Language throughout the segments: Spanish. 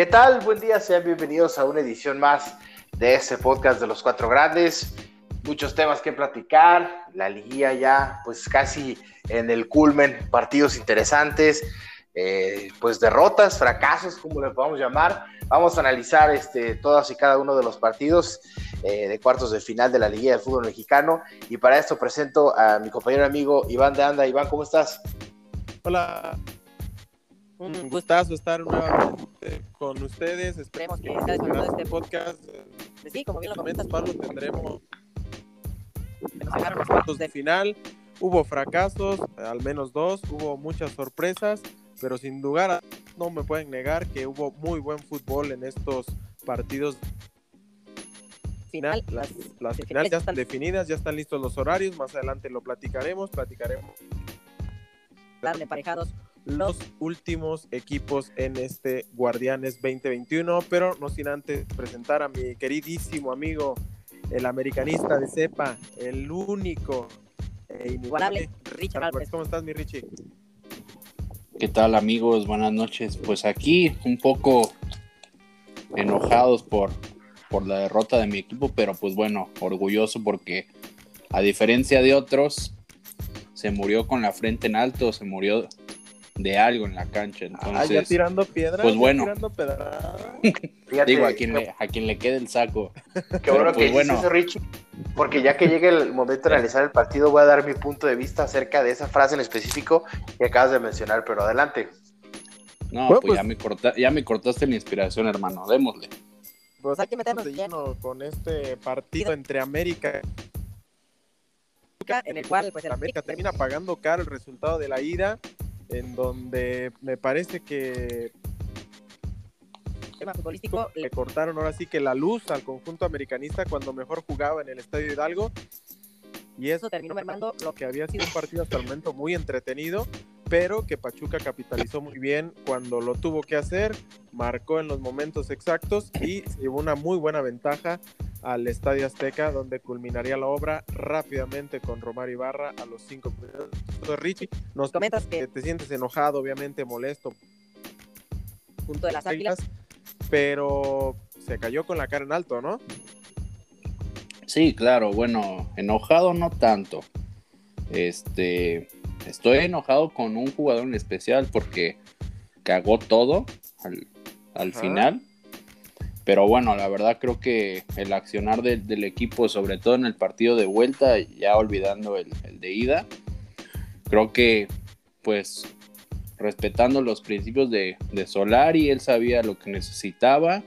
¿Qué tal? Buen día, sean bienvenidos a una edición más de este podcast de los cuatro grandes. Muchos temas que platicar, la liguilla ya pues casi en el culmen, partidos interesantes, eh, pues derrotas, fracasos, como le podamos llamar. Vamos a analizar este, todos y cada uno de los partidos eh, de cuartos de final de la liguilla del fútbol mexicano y para esto presento a mi compañero amigo Iván de Anda. Iván, ¿cómo estás? Hola, un gustazo estar nuevamente con ustedes. Esperemos que sea de este podcast. Sí, como bien lo comentas, Pablo, tendremos los puntos de final. Hubo fracasos, al menos dos, hubo muchas sorpresas, pero sin lugar no me pueden negar que hubo muy buen fútbol en estos partidos final. Las, las finales ya están definidas, ya están listos los horarios, más adelante lo platicaremos, platicaremos. Darle parejados los últimos equipos en este Guardianes 2021, pero no sin antes presentar a mi queridísimo amigo, el americanista de cepa, el único e inigualable Richard ¿Cómo estás, mi Richie? ¿Qué tal, amigos? Buenas noches. Pues aquí un poco enojados por, por la derrota de mi equipo, pero pues bueno, orgulloso porque a diferencia de otros, se murió con la frente en alto, se murió de algo en la cancha. Entonces, ah, ya tirando piedras. Pues bueno. Tirando Digo, a quien, le, a quien le quede el saco. Qué bueno que pues, bueno. Richie, porque ya que llegue el momento de analizar el partido, voy a dar mi punto de vista acerca de esa frase en específico que acabas de mencionar, pero adelante. No, pues, Ya, pues me corta, ya me cortaste la inspiración, hermano. Démosle. Pues hay que meternos de lleno con este partido entre América en el cual pues, América termina pagando caro el resultado de la ida en donde me parece que tema futbolístico le cortaron ahora sí que la luz al conjunto americanista cuando mejor jugaba en el Estadio Hidalgo. Y eso terminó mermando lo que había sido un partido hasta el momento muy entretenido pero que Pachuca capitalizó muy bien cuando lo tuvo que hacer, marcó en los momentos exactos y llevó una muy buena ventaja al Estadio Azteca, donde culminaría la obra rápidamente con Romar Ibarra a los cinco minutos. Richie, nos comentas que te sientes enojado, obviamente molesto. Punto de las águilas. Pero se cayó con la cara en alto, ¿no? Sí, claro, bueno, enojado no tanto. Este, estoy enojado con un jugador en especial porque cagó todo al, final pero bueno, la verdad creo que el accionar del equipo, sobre todo en el partido de vuelta, ya olvidando el, de ida, creo que pues respetando los principios de, de, Solari, él sabía lo que necesitaba.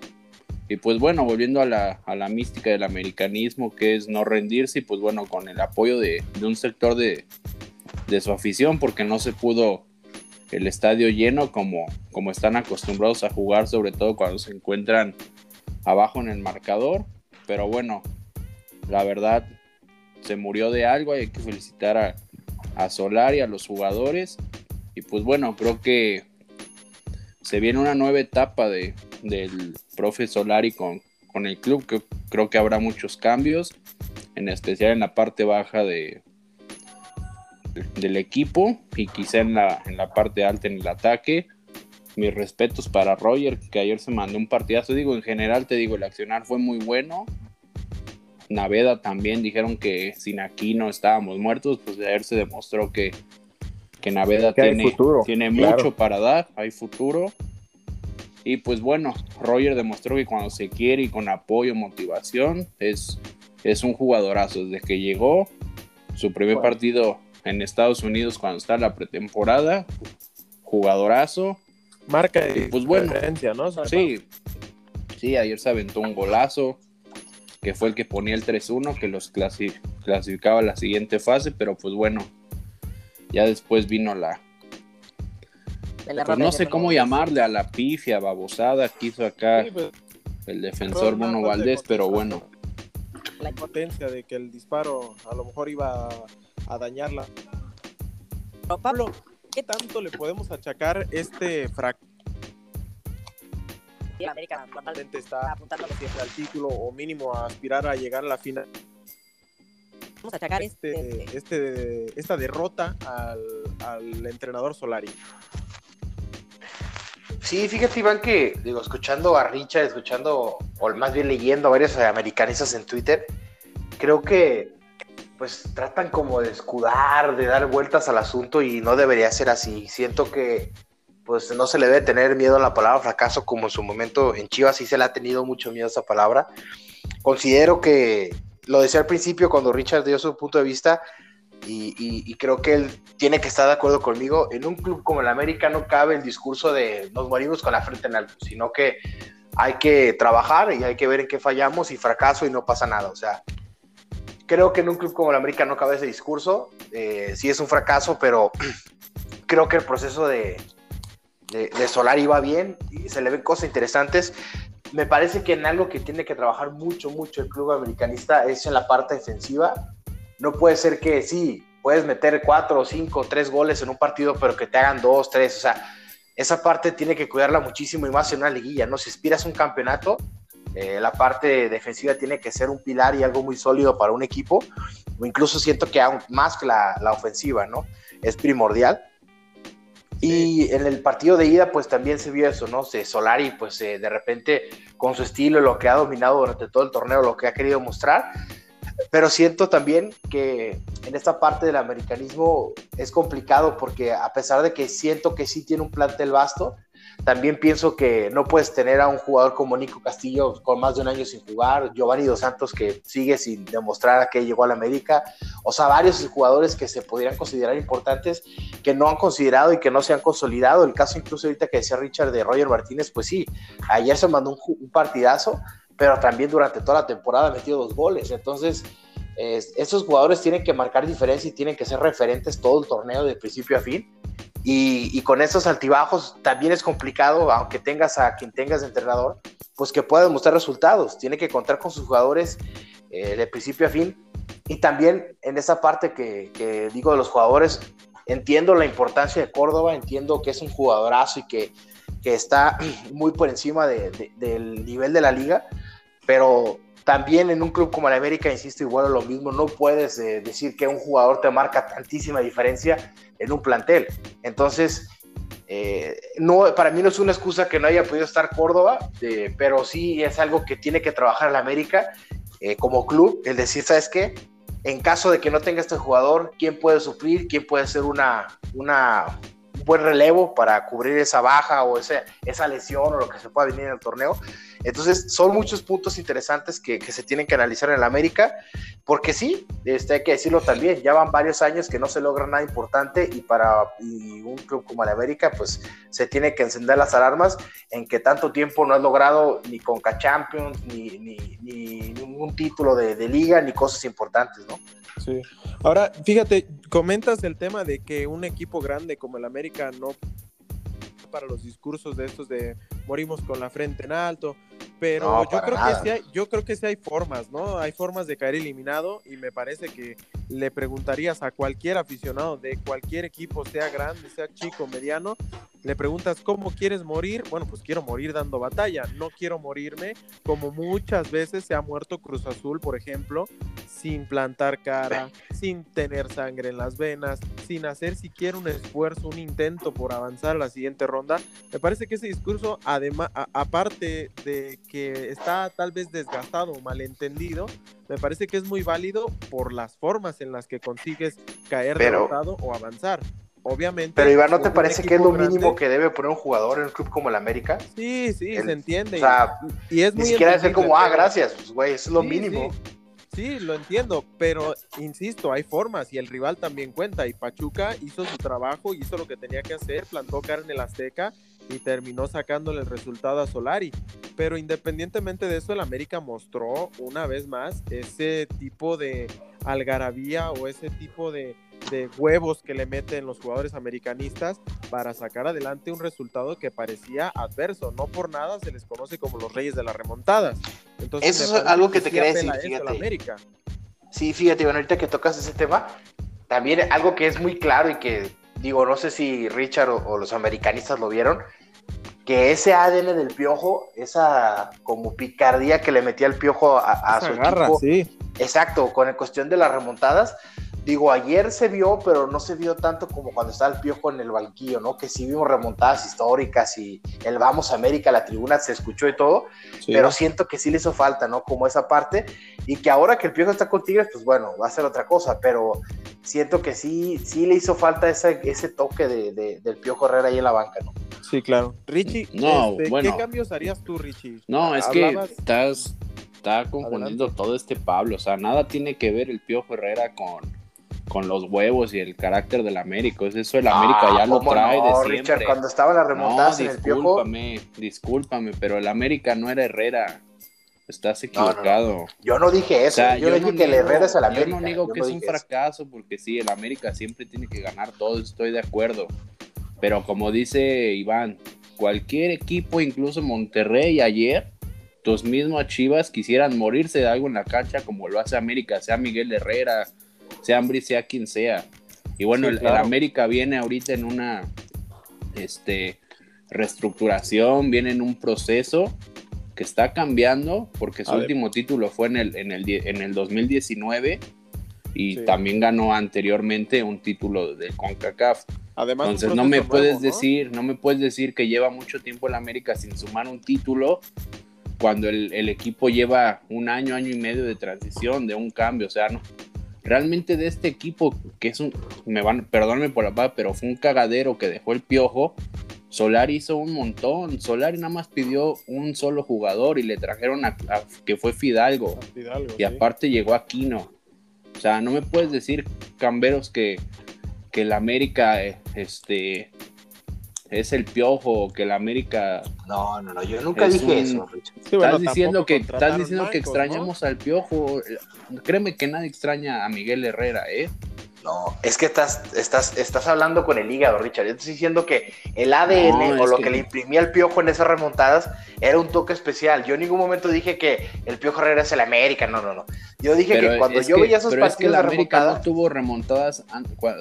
Y pues bueno, volviendo a la, mística del americanismo, que es no rendirse, y pues bueno, con el apoyo de, un sector de, de, su afición, porque no se pudo el estadio lleno como, como están acostumbrados a jugar, sobre todo cuando se encuentran abajo en el marcador. Pero bueno, la verdad se murió de algo. Hay que felicitar a, a Solar y a los jugadores. Y pues bueno, creo que se viene una nueva etapa de, del profe Solari con, con el club. Creo que habrá muchos cambios, en especial en la parte baja de, del equipo y quizá en la, en la parte alta en el ataque mis respetos para Roger, que ayer se mandó un partidazo. Digo, en general te digo, el accionar fue muy bueno. Naveda también dijeron que sin aquí no estábamos muertos, pues ayer se demostró que, que Naveda tiene, tiene mucho para dar, hay futuro. Y pues bueno, Roger demostró que cuando se quiere y con apoyo, motivación, es, es un jugadorazo. Desde que llegó, su primer partido en Estados Unidos cuando está la pretemporada, jugadorazo, marca de pues bueno, ¿no? Sí, sí, ayer se aventó un golazo, que fue el que ponía el 3-1, que los clasificaba a la siguiente fase, pero pues bueno, ya después vino la... Pues no sé cómo llamarle a la pifia, babosada que hizo acá pues, el defensor Bruno Valdés, pero bueno. La impotencia de que el disparo a lo mejor iba a dañarla. Pablo, ¿qué tanto le podemos achacar este fracaso? América totalmente está apuntando siempre al título o mínimo a aspirar a llegar a la final. Vamos a achacar este, este, este, esta derrota al, al entrenador Solari. Sí, fíjate, Iván, que digo, escuchando a Richard, escuchando, o más bien leyendo a varios americanistas en Twitter, creo que pues tratan como de escudar, de dar vueltas al asunto y no debería ser así. Siento que pues no se le debe tener miedo a la palabra fracaso como en su momento en Chivas sí se le ha tenido mucho miedo a esa palabra. Considero que, lo decía al principio cuando Richard dio su punto de vista y, creo que él tiene que estar de acuerdo conmigo, en un club como el América no cabe el discurso de nos morimos con la frente en alto, sino que hay que trabajar y hay que ver en qué fallamos y fracaso y no pasa nada. O sea, creo que en un club como el América no cabe ese discurso. Eh, sí es un fracaso, pero creo que el proceso de, de, Solar iba bien y se le ven cosas interesantes. Me parece que en algo que tiene que trabajar mucho, mucho el club americanista es en la parte defensiva. No puede ser que sí, puedes meter cuatro cinco, tres goles en un partido, pero que te hagan dos, tres. O sea, esa parte tiene que cuidarla muchísimo y más en una liguilla, ¿no? Si aspiras a un campeonato, eh, la parte defensiva tiene que ser un pilar y algo muy sólido para un equipo, o incluso siento que aún más que la, la ofensiva, ¿no? Es primordial. Y en el partido de ida, pues también se vio eso, ¿no? Se Solari, pues eh, de repente, con su estilo, lo que ha dominado durante todo el torneo, lo que ha querido mostrar. Pero siento también que en esta parte del americanismo es complicado porque a pesar de que siento que sí tiene un plantel vasto, también pienso que no puedes tener a un jugador como Nico Castillo con más de un año sin jugar, Giovanni Dos Santos que sigue sin demostrar a qué llegó a la América, o sea, varios jugadores que se podrían considerar importantes que no han considerado y que no se han consolidado. El caso incluso ahorita que decía Richard de Roger Martínez, pues sí, ayer se mandó un, partidazo, pero también durante toda la temporada ha metido dos goles. Entonces, estos jugadores tienen que marcar diferencia y tienen que ser referentes todo el torneo de principio a fin y, con esos altibajos también es complicado, aunque tengas a quien tengas de entrenador, pues que pueda demostrar resultados. Tiene que contar con sus jugadores eh, de principio a fin. Y también en esa parte que, digo de los jugadores, entiendo la importancia de Córdoba, entiendo que es un jugadorazo y que, está muy por encima del nivel de la liga, pero también en un club como el América, insisto, igual lo mismo, no puedes eh, decir que un jugador te marca tantísima diferencia en un plantel. Entonces, eh, no, para mí no es una excusa que no haya podido estar Córdoba, eh, pero sí es algo que tiene que trabajar el América como club, el decir, ¿sabes qué? En caso de que no tenga este jugador, ¿quién puede suplir? ¿Quién puede ser una, una, buen relevo para cubrir esa baja o esa, esa lesión o lo que se pueda venir en el torneo. Entonces, son muchos puntos interesantes que, se tienen que analizar en el América, porque sí, este, hay que decirlo también, ya van varios años que no se logra nada importante y para un club como el América, pues se tiene que encender las alarmas en que tanto tiempo no has logrado ni Conca Champions, ni, ni, ni ningún título de liga, ni cosas importantes, ¿no? Sí. Ahora, fíjate, comentas el tema de que un equipo grande como el América no para los discursos de estos de morimos con la frente en alto, pero yo creo que sí hay, yo creo que sí hay formas, ¿no? Hay formas de caer eliminado y me parece que le preguntarías a cualquier aficionado de cualquier equipo, sea grande, sea chico, mediano, le preguntas cómo quieres morir, bueno, pues quiero morir dando batalla, no quiero morirme como muchas veces se ha muerto Cruz Azul, por ejemplo, sin plantar cara, sin tener sangre en las venas, sin hacer siquiera un esfuerzo, un intento por avanzar a la siguiente ronda. Me parece que ese discurso, además, aparte de que está tal vez desgastado o malentendido, me parece que es muy válido por las formas en las que consigues caer derrotado o avanzar obviamente. Pero Iván, ¿no te parece que es lo mínimo que debe poner un jugador en un club como el América? Sí, sí, se entiende. O sea, y, es ni siquiera decir como, ah, gracias, pues güey, es lo mínimo. Sí. Lo entiendo, pero insisto, hay formas y el rival también cuenta. Y Pachuca hizo su trabajo, hizo lo que tenía que hacer, plantó cara en el Azteca y terminó sacándole el resultado a Solari. Pero independientemente de eso, el América mostró una vez más ese tipo de algarabía o ese tipo de, de huevos que le meten los jugadores americanistas para sacar adelante un resultado que parecía adverso. No por nada se les conoce como los reyes de las remontadas. Entonces, Eso es algo que, te quería decir, fíjate. América. Sí, fíjate, bueno, ahorita que tocas ese tema, también algo que es muy claro y que digo, no sé si Richard o, los americanistas lo vieron, que ese ADN del piojo, esa como picardía que le metía el piojo a, su equipo, sí. exacto, con la cuestión de las remontadas, digo, ayer se vio, pero no se vio tanto como cuando estaba el Piojo en el banquillo, ¿no? Que sí vimos remontadas históricas y el Vamos a América, la tribuna se escuchó y todo, Sí. pero siento que sí le hizo falta, ¿no? Como esa parte, y que ahora que el Piojo está con Tigres, pues bueno, va a ser otra cosa, pero siento que sí, sí le hizo falta ese, ese toque de, de- del Piojo Herrera ahí en la banca, ¿no? Sí, claro. Richie, No, este, bueno. ¿qué cambios harías tú, Richie? No, es que estás está confundiendo todo este Pablo. O sea, nada tiene que ver el Piojo Herrera con, con los huevos y el carácter del América. Es Eso el América Ah, ya lo ¿cómo trae no, de siempre. Richard, cuando No, remontadas en el Piojo, discúlpame, discúlpame, pero el América no era Herrera. Estás No, no, no. equivocado. yo no dije O eso, sea, yo, dije no que el niego- Herrera es el Yo América. no digo yo que no es un eso. fracaso, porque sí, el América siempre tiene que ganar todo, estoy de acuerdo. Pero como dice Iván, cualquier equipo, incluso Monterrey ayer, tus mismos Chivas quisieran morirse de algo en la cancha como lo hace América, sea Miguel Herrera, sea Ambri, sea quien sea. Y bueno, Sí, el-. América viene ahorita en una este, reestructuración, viene en un proceso que está cambiando, porque su A ver. último título fue en el, en el, en el 2019 y Sí. también ganó anteriormente un título de CONCACAF. Además, Entonces no me puedes decir, no me puedes decir que lleva mucho tiempo el América sin sumar un título cuando el, el equipo lleva un año, año y medio de transición, de un cambio. O sea, no, realmente de este equipo, que es un, me van, por la palabra, pero fue un cagadero que dejó el piojo. Solari hizo un montón. Solari nada más pidió un solo jugador y le trajeron a, a- que fue Fidalgo. Y sí. aparte llegó Aquino. O sea, no me puedes decir, Camberos, que, que el América eh, este, es el piojo, que el América... No, no, no, yo nunca Es dije un- eso, Richard. Sí, bueno, estás diciendo, que, estás diciendo que extrañamos al piojo. Créeme que nadie extraña a Miguel Herrera, ¿eh? No, es que estás, estás, estás hablando con el hígado, Richard. Yo te estoy diciendo que el ADN No, o lo que- que le imprimía el piojo en esas remontadas era un toque especial. Yo en ningún momento dije que el piojo Herrera es el América, no, no, no. Yo dije que cuando yo que- veía esos pero es que el de América no tuvo remontadas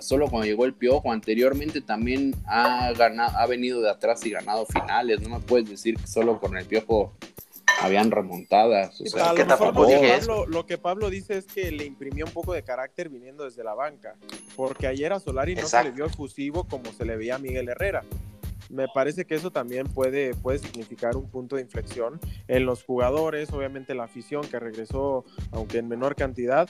solo cuando llegó el piojo. Anteriormente también ha, ganado, ha venido de atrás y ganado finales. No me puedes decir que solo con el piojo habían remontadas. O Sí, sea, a que lo mejor tampoco lo que, dije Pablo, lo que Pablo dice es que le imprimió un poco de carácter viniendo desde la banca, porque ayer a Solari no se le vio efusivo como se le veía a Miguel Herrera. Me parece que eso también puede, puede significar un punto de inflexión en los jugadores, obviamente la afición que regresó, aunque en menor cantidad,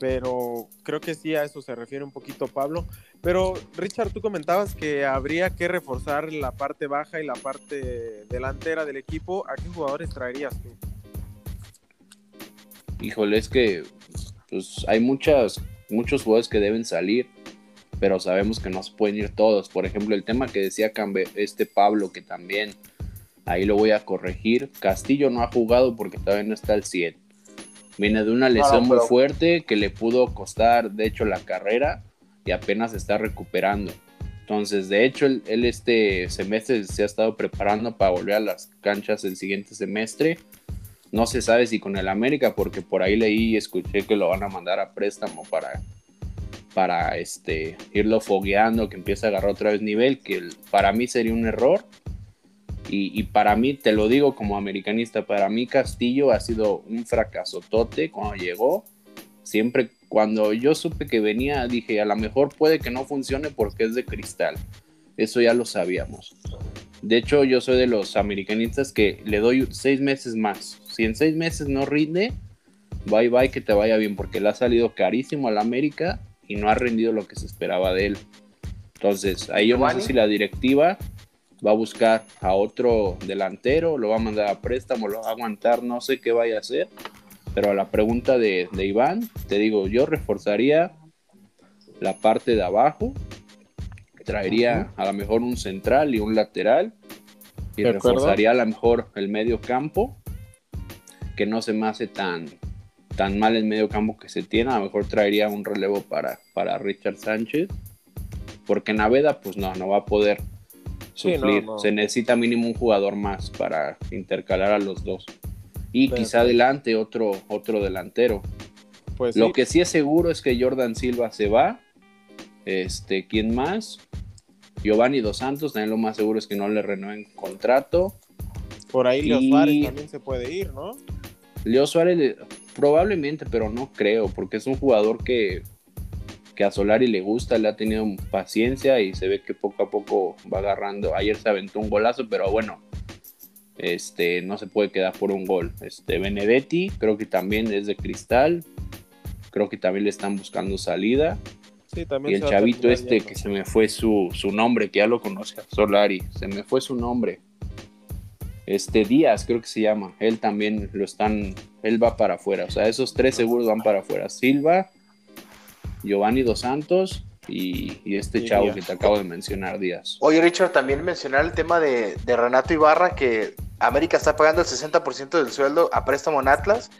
pero creo que sí a eso se refiere un poquito Pablo. Pero Richard, tú comentabas que habría que reforzar la parte baja y la parte delantera del equipo. ¿A qué jugadores traerías tú? híjole, es que pues, hay muchas, muchos jugadores que deben salir, pero sabemos que no se pueden ir todos. Por ejemplo, el tema que decía Cambe- este Pablo, que también ahí lo voy a corregir. Castillo no ha jugado porque todavía no está al 100. Viene de una lesión muy pero- fuerte que le pudo costar, de hecho, la carrera y apenas está recuperando. Entonces, de hecho, él, él este semestre se ha estado preparando para volver a las canchas el siguiente semestre. No se sabe si con el América, porque por ahí leí y escuché que lo van a mandar a préstamo para, para este, irlo fogueando, que empiece a agarrar otra vez nivel, que para mí sería un error. Y, y para mí, te lo digo como americanista, para mí Castillo ha sido un fracaso tote cuando llegó. Siempre, cuando yo supe que venía, dije, a lo mejor puede que no funcione porque es de cristal. Eso ya lo sabíamos. De hecho, yo soy de los americanistas que le doy seis meses más. Si en seis meses no rinde, bye bye, que te vaya bien, porque le ha salido carísimo al América y no ha rendido lo que se esperaba de él. Entonces, ahí yo no sé si la directiva va a buscar a otro delantero, lo va a mandar a préstamo, lo va a aguantar, no sé qué vaya a hacer. Pero a la pregunta de, de Iván, te digo, yo reforzaría la parte de abajo, traería a lo mejor un central y un lateral, y reforzaría a lo mejor el medio campo, que no se me hace tan, tan mal el medio campo que se tiene, a lo mejor traería un relevo para, para Richard Sánchez, porque Naveda pues no, no va a poder Sí, no, suplir, no. se necesita mínimo un jugador más para intercalar a los dos. Y quizá adelante otro, otro delantero. Pues Lo sí. que sí es seguro es que Jordan Silva se va. Este, ¿quién más? Giovanni Dos Santos, también lo más seguro es que no le renueven contrato. Por ahí Leo Y- Suárez también se puede ir, ¿no? Leo Suárez, probablemente, pero no creo, porque es un jugador que, que a Solari le gusta, le ha tenido paciencia y se ve que poco a poco va agarrando. Ayer se aventó un golazo, pero bueno, este no se puede quedar por un gol. Este Benedetti creo que también es de cristal. Creo que también le están buscando salida. Sí, también Y el chavito este yendo. que se me fue su, su nombre, que ya lo conoce, Solari, se me fue su nombre. Este Díaz creo que se llama, él también lo están, él va para afuera, o sea, esos tres seguros van para afuera. Silva, Giovanni Dos Santos y, y este Y chavo Díaz. que te acabo de mencionar, Díaz. Oye, Richard, también mencionar el tema de, de Renato Ibarra, que América está pagando el 60% del sueldo a préstamo en Atlas,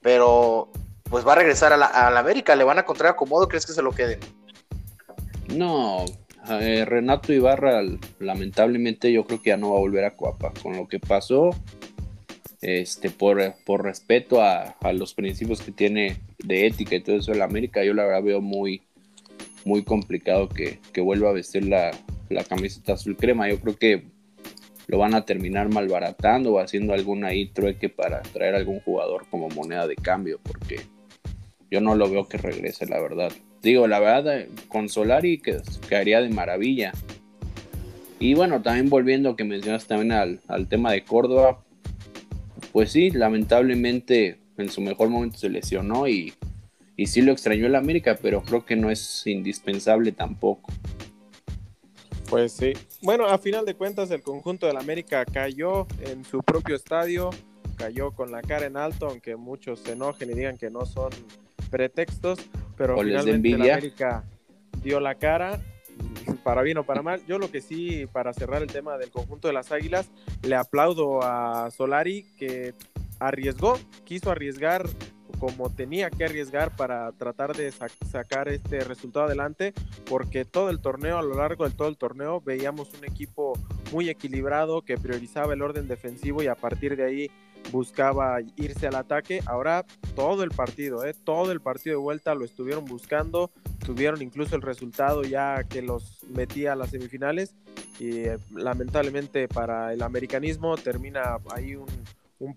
pero pues va a regresar a la, a la América, le van a contraer acomodo, ¿crees que se lo queden? No, eh, Renato Ibarra lamentablemente yo creo que ya no va a volver a Cuapa. Con lo que pasó, este, por, por respeto a, los principios que tiene de ética y todo eso en América, yo la verdad veo muy, muy complicado que, que vuelva a vestir la, la camiseta azul crema. Yo creo que lo van a terminar malbaratando o haciendo algún ahí trueque para traer algún jugador como moneda de cambio, porque yo no lo veo que regrese, la verdad. Digo, la verdad, eh, con Solari que caería de maravilla. Y bueno, también volviendo que mencionas también al, al tema de Córdoba, pues sí, lamentablemente en su mejor momento se lesionó y, y sí lo extrañó el América, pero creo que no es indispensable tampoco. Pues sí. Bueno, a final de cuentas, el conjunto del América cayó en su propio estadio, cayó con la cara en alto, aunque muchos se enojen y digan que no son pretextos, pero O finalmente el. América dio la cara, para bien o para mal. Yo lo que sí, para cerrar el tema del conjunto de las Águilas, le aplaudo a Solari que arriesgó, quiso arriesgar como tenía que arriesgar para tratar de sac- sacar este resultado adelante, porque todo el torneo, a lo largo de todo el torneo, veíamos un equipo muy equilibrado que priorizaba el orden defensivo y a partir de ahí buscaba irse al ataque. Ahora todo el partido, ¿eh? todo el partido de vuelta lo estuvieron buscando, tuvieron incluso el resultado ya que los metía a las semifinales y eh, lamentablemente para el americanismo termina ahí un, un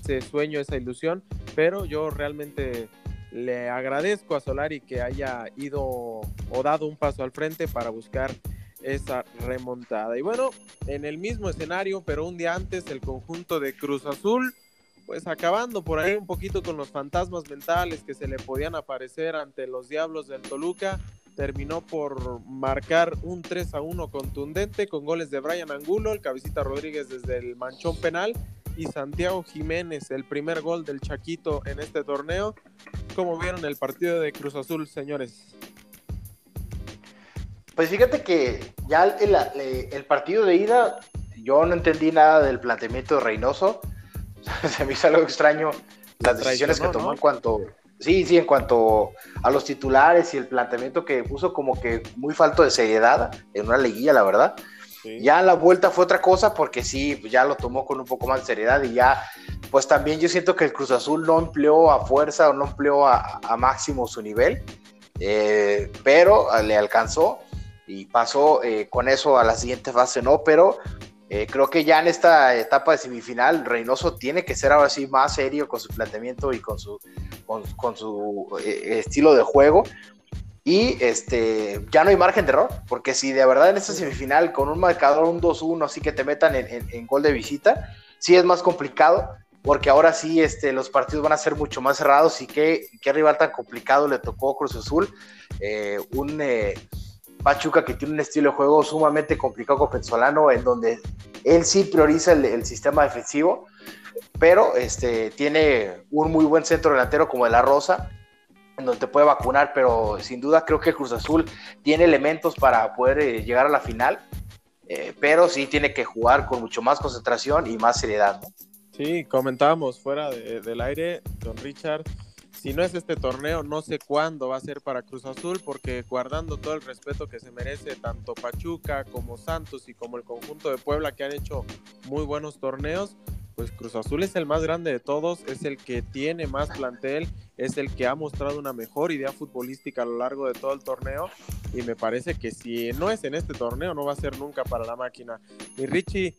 ese sueño, esa ilusión, pero yo realmente le agradezco a Solari que haya ido o dado un paso al frente para buscar esa remontada. Y bueno, en el mismo escenario, pero un día antes, el conjunto de Cruz Azul, pues acabando por ahí un poquito con los fantasmas mentales que se le podían aparecer ante los Diablos del Toluca, terminó por marcar un 3 a 1 contundente con goles de Brian Angulo, el cabecita Rodríguez desde el manchón penal y Santiago Jiménez, el primer gol del Chaquito en este torneo. ¿Cómo vieron el partido de Cruz Azul, señores? Pues fíjate que ya el, el- el partido de ida, yo no entendí nada del planteamiento de Reynoso. Se me hizo algo extraño las decisiones que tomó ¿no? en cuanto. Sí, sí, en cuanto a los titulares y el planteamiento que puso como que muy falto de seriedad en una liguilla, la verdad. Ya la vuelta fue otra cosa porque sí, pues ya lo tomó con un poco más de seriedad y ya, pues también yo siento que el Cruz Azul no empleó a fuerza o no empleó a, a máximo su nivel, eh, pero le alcanzó y pasó eh, con eso a la siguiente fase, ¿no? Pero eh, creo que ya en esta etapa de semifinal, Reynoso tiene que ser ahora sí más serio con su planteamiento y con su, con, con su eh, estilo de juego. Y este, ya no hay margen de error, porque si de verdad en esta semifinal con un marcador, un 2-1, así que te metan en, en- en gol de visita, sí es más complicado, porque ahora sí este, los partidos van a ser mucho más cerrados y qué, qué rival tan complicado le tocó Cruz Azul. Eh, un eh, Pachuca que tiene un estilo de juego sumamente complicado con en donde él sí prioriza el, sistema defensivo, pero este, tiene un muy buen centro delantero como de la Rosa, en donde te puede vacunar, pero sin duda creo que Cruz Azul tiene elementos para poder eh, llegar a la final, eh, pero sí tiene que jugar con mucho más concentración y más seriedad. Sí, comentábamos fuera de- del aire, don Richard. Si no es este torneo, no sé cuándo va a ser para Cruz Azul, porque guardando todo el respeto que se merece tanto Pachuca como Santos y como el conjunto de Puebla que han hecho muy buenos torneos, pues Cruz Azul es el más grande de todos, es el que tiene más plantel, es el que ha mostrado una mejor idea futbolística a lo largo de todo el torneo y me parece que si no es en este torneo, no va a ser nunca para la máquina. Y Richie,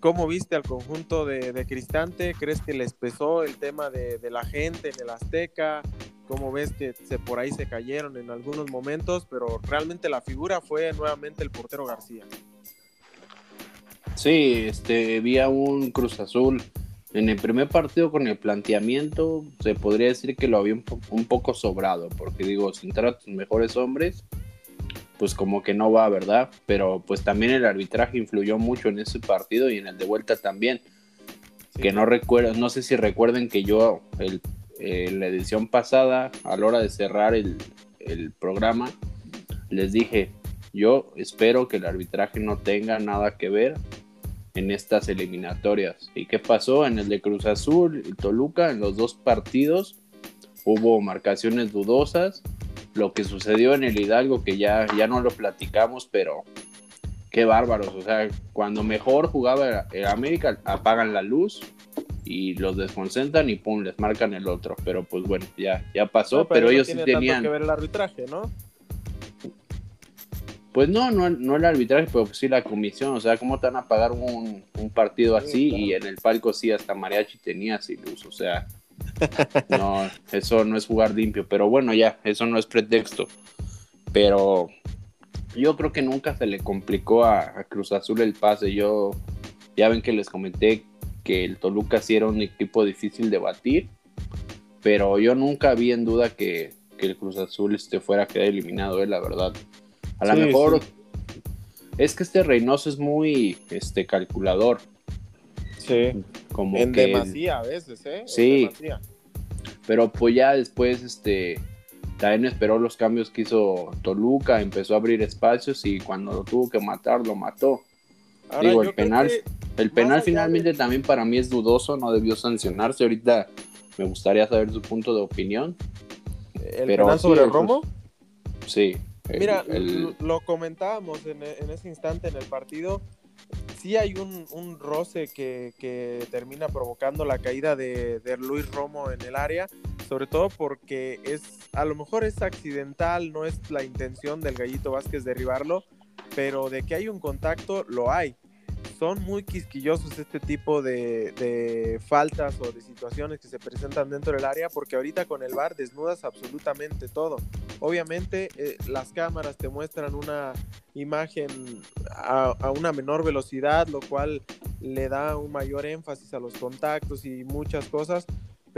¿Cómo viste al conjunto de, de Cristante? ¿Crees que les pesó el tema de, de la gente en el Azteca? cómo ves que se, por ahí se cayeron en algunos momentos, pero realmente la figura fue nuevamente el portero García. Sí, este, vi a un Cruz Azul en el primer partido con el planteamiento, se podría decir que lo había un, po- un poco sobrado, porque digo, sin entrar a tus mejores hombres, pues como que no va, ¿verdad? Pero pues también el arbitraje influyó mucho en ese partido y en el de vuelta también. Sí. Que no recuerdo, no sé si recuerden que yo el, en la edición pasada, a la hora de cerrar el, el programa, les dije, yo espero que el arbitraje no tenga nada que ver en estas eliminatorias. ¿Y qué pasó? En el de Cruz Azul y Toluca, en los dos partidos, hubo marcaciones dudosas. Lo que sucedió en el Hidalgo, que ya, ya no lo platicamos, pero qué bárbaros. O sea, cuando mejor jugaba el América, apagan la luz y los desconcentran y pum, les marcan el otro. Pero pues bueno, ya, ya pasó. No, pero, ellos sí tanto tenían. que ver el arbitraje, ¿no? Pues no, no, no el arbitraje, pero sí la comisión. O sea, ¿cómo te van a pagar un, un partido Sí, así? claro. Y en el palco sí, hasta mariachi tenía sin luz. O sea, no, eso no es jugar limpio. Pero bueno, ya, eso no es pretexto. Pero yo creo que nunca se le complicó a, a Cruz Azul el pase. Yo, ya ven que les comenté que el Toluca sí era un equipo difícil de batir. Pero yo nunca vi en duda que, que el Cruz Azul este, fuera a quedar eliminado, eh, la verdad. A lo Sí, mejor sí. es que este Reynoso es muy este calculador, Sí. como En que demasía a veces, ¿eh? Sí. pero pues ya después este también esperó los cambios que hizo Toluca, empezó a abrir espacios y cuando lo tuvo que matar lo mató. Ahora, Digo, el penal- que El penal finalmente de- también para mí es dudoso, no debió sancionarse. Ahorita me gustaría saber su punto de opinión. el pero penal sí, sobre el- Romo, Sí. el- Mira, el- lo, comentábamos en, en ese instante en el partido. Sí hay un, roce que, termina provocando la caída de, de Luis Romo en el área, sobre todo porque es a lo mejor es accidental, no es la intención del Gallito Vázquez derribarlo, pero de que hay un contacto, lo hay. Son muy quisquillosos este tipo de, de faltas o de situaciones que se presentan dentro del área, porque ahorita con el VAR desnudas absolutamente todo. Obviamente eh, las cámaras te muestran una imagen a, a una menor velocidad, lo cual le da un mayor énfasis a los contactos y muchas cosas,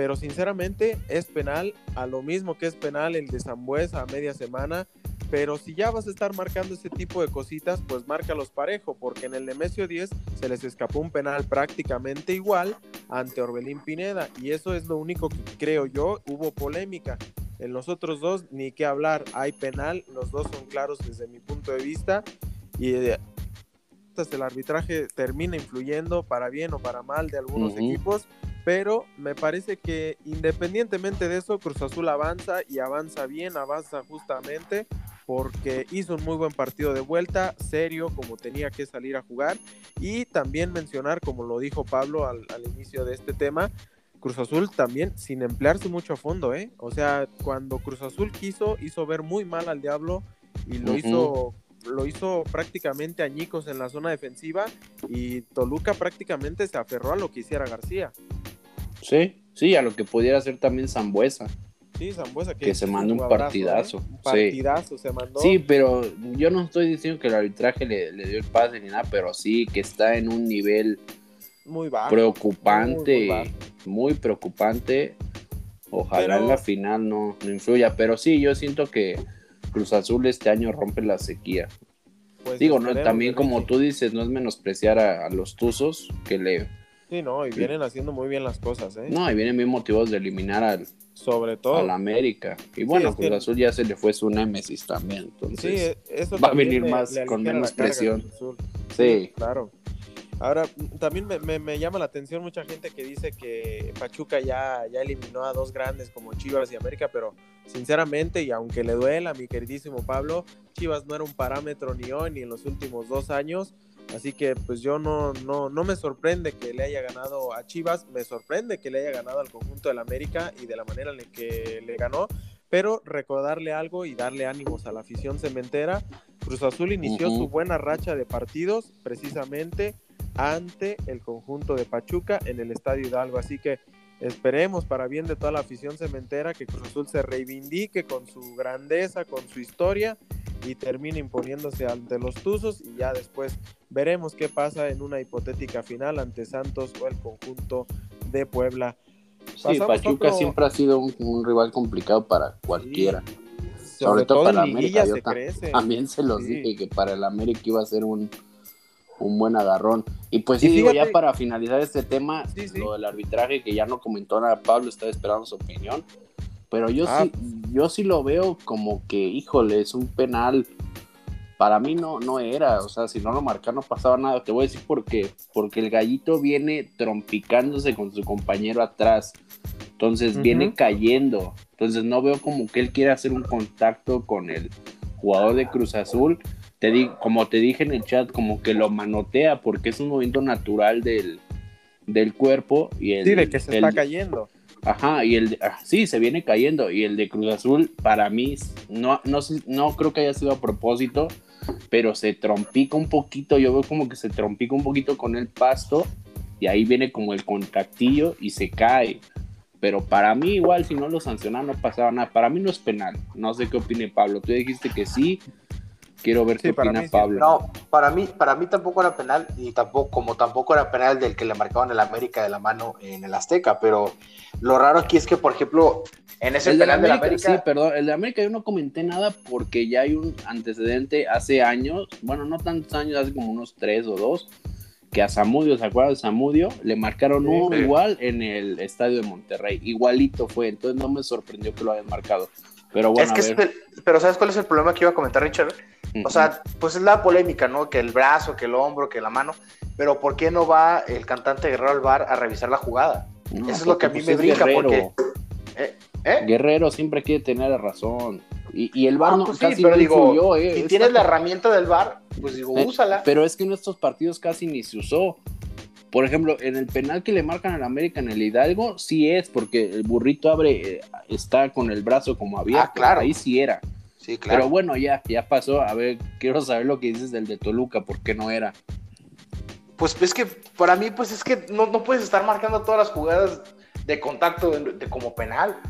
pero sinceramente es penal, a lo mismo que es penal el de Zambuesa a media semana, pero si ya vas a estar marcando ese tipo de cositas, pues márcalos parejo, porque en el Nemesio 10 se les escapó un penal prácticamente igual ante Orbelín Pineda, y eso es lo único que creo yo, hubo polémica. En los otros dos, ni qué hablar, hay penal, los dos son claros desde mi punto de vista, y eh, hasta el arbitraje termina influyendo para bien o para mal de algunos equipos, pero me parece que independientemente de eso, Cruz Azul avanza y avanza bien, avanza justamente porque hizo un muy buen partido de vuelta, serio como tenía que salir a jugar y también mencionar, como lo dijo Pablo al, al inicio de este tema, Cruz Azul también sin emplearse mucho a fondo, ¿eh? O sea, cuando Cruz Azul quiso, hizo ver muy mal al Diablo y lo hizo lo hizo prácticamente añicos en la zona defensiva y Toluca prácticamente se aferró a lo que hiciera García. Sí, sí, a lo que pudiera hacer también Zambuesa. Sí, Zambuesa Que se es mandó un partidazo, ¿eh? sí. Un partidazo se mandó. Sí, pero yo no estoy diciendo que el arbitraje le, le dio el pase ni nada, pero sí que está en un nivel muy bajo. preocupante, muy, muy muy, bajo. preocupante. Ojalá Pero- en la final no, no influya, pero sí, yo siento que Cruz Azul este año rompe la sequía. Pues Digo, no, también como Richie. tú dices, no es menospreciar a, a los Tuzos, que le... Sí, no, y vienen haciendo muy bien las cosas, ¿eh? No, y vienen bien motivados de eliminar al, Sobre todo. al América. Y bueno, Cruz que- Azul ya se le fue su némesis también, entonces... e- eso va a venir le- más le con menos presión. Sí. claro. Ahora, mm, también me, llama la atención mucha gente que dice que Pachuca ya, ya eliminó a dos grandes como Chivas y América, pero sinceramente, y aunque le duela a mi queridísimo Pablo, Chivas no era un parámetro ni hoy ni en los últimos dos años. Así que pues yo no, no, no me sorprende que le haya ganado a Chivas, me sorprende que le haya ganado al conjunto del América y de la manera en la que le ganó, pero recordarle algo y darle ánimos a la afición cementera. Cruz Azul inició su buena racha de partidos precisamente ante el conjunto de Pachuca en el Estadio Hidalgo. Así que Esperemos para bien de toda la afición cementera que Cruz Azul se reivindique con su grandeza, con su historia y termine imponiéndose ante los Tuzos y ya después veremos qué pasa en una hipotética final ante Santos o el conjunto de Puebla. Sí, Pachuca otro- siempre ha sido un, un rival complicado para cualquiera. Sobre, Sobre todo todo, para América, yo se. También se los Sí. dije que para el América iba a ser un, un buen agarrón. Y pues sí, digo, ya para finalizar este tema, Sí, sí. lo del arbitraje, que ya no comentó nada, Pablo está esperando su opinión. Pero yo Ah. sí, yo sí lo veo como que, híjole, es un penal. Para mí no, no era, o sea, si no lo marcaron no pasaba nada. Te voy a decir por qué. Porque el gallito viene trompicándose con su compañero atrás. Entonces viene cayendo. Entonces no veo como que él quiera hacer un contacto con el jugador de Cruz Azul. Te di, como te dije en el chat, como que lo manotea porque es un movimiento natural del, del cuerpo. Y el, Sí, de que se el- está cayendo. Ajá, y el de- ah, sí, se viene cayendo. Y el de Cruz Azul, para mí, no, no, no creo que haya sido a propósito, pero se trompica un poquito. Yo veo como que se trompica un poquito con el pasto. Y ahí viene como el contactillo y se cae. Pero para mí, igual, si no lo sancionan, no pasaba nada. Para mí no es penal. No sé qué opine Pablo. Tú dijiste que sí. Quiero ver Sí, qué para opina mí sí. Pablo. No, para mí, para mí tampoco era penal, y tampoco, como tampoco era penal del que le marcaban el América de la mano en el Azteca, pero lo raro aquí es que, por ejemplo, en ese El de penal de la América, sí, perdón, el de América yo no comenté nada porque ya hay un antecedente hace años, bueno, no tantos años, hace como unos tres o dos, que a Zamudio, ¿se acuerdan de Zamudio? Le marcaron Sí, uno sí. igual en el estadio de Monterrey, igualito fue, entonces no me sorprendió que lo hayan marcado. Pero bueno, es que a es ver. pero ¿sabes cuál es el problema que iba a comentar Richard? O sea, pues es la polémica, ¿no? Que el brazo, que el hombro, que la mano, pero ¿por qué no va el cantante Guerrero al bar a revisar la jugada? No, eso es lo que a porque, mí pues, me brinca, Guerrero. ¿Eh? ¿Eh? Guerrero siempre quiere tener la razón. Y, y el VAR Ah, no, pues sí, casi pero no digo, influyó, eh. si tienes la herramienta del bar, pues digo, Eh, úsala. Pero es que en estos partidos casi ni se usó. Por ejemplo, en el penal que le marcan al América en el Hidalgo, sí es, porque el burrito abre, eh, está con el brazo como abierto. Ah, claro. Ahí sí era. Sí, claro. Pero bueno, ya, ya pasó. A ver, quiero saber lo que dices del de Toluca, ¿por qué no era? Pues es que para mí, pues es que no, no puedes estar marcando todas las jugadas de contacto de, de como penal.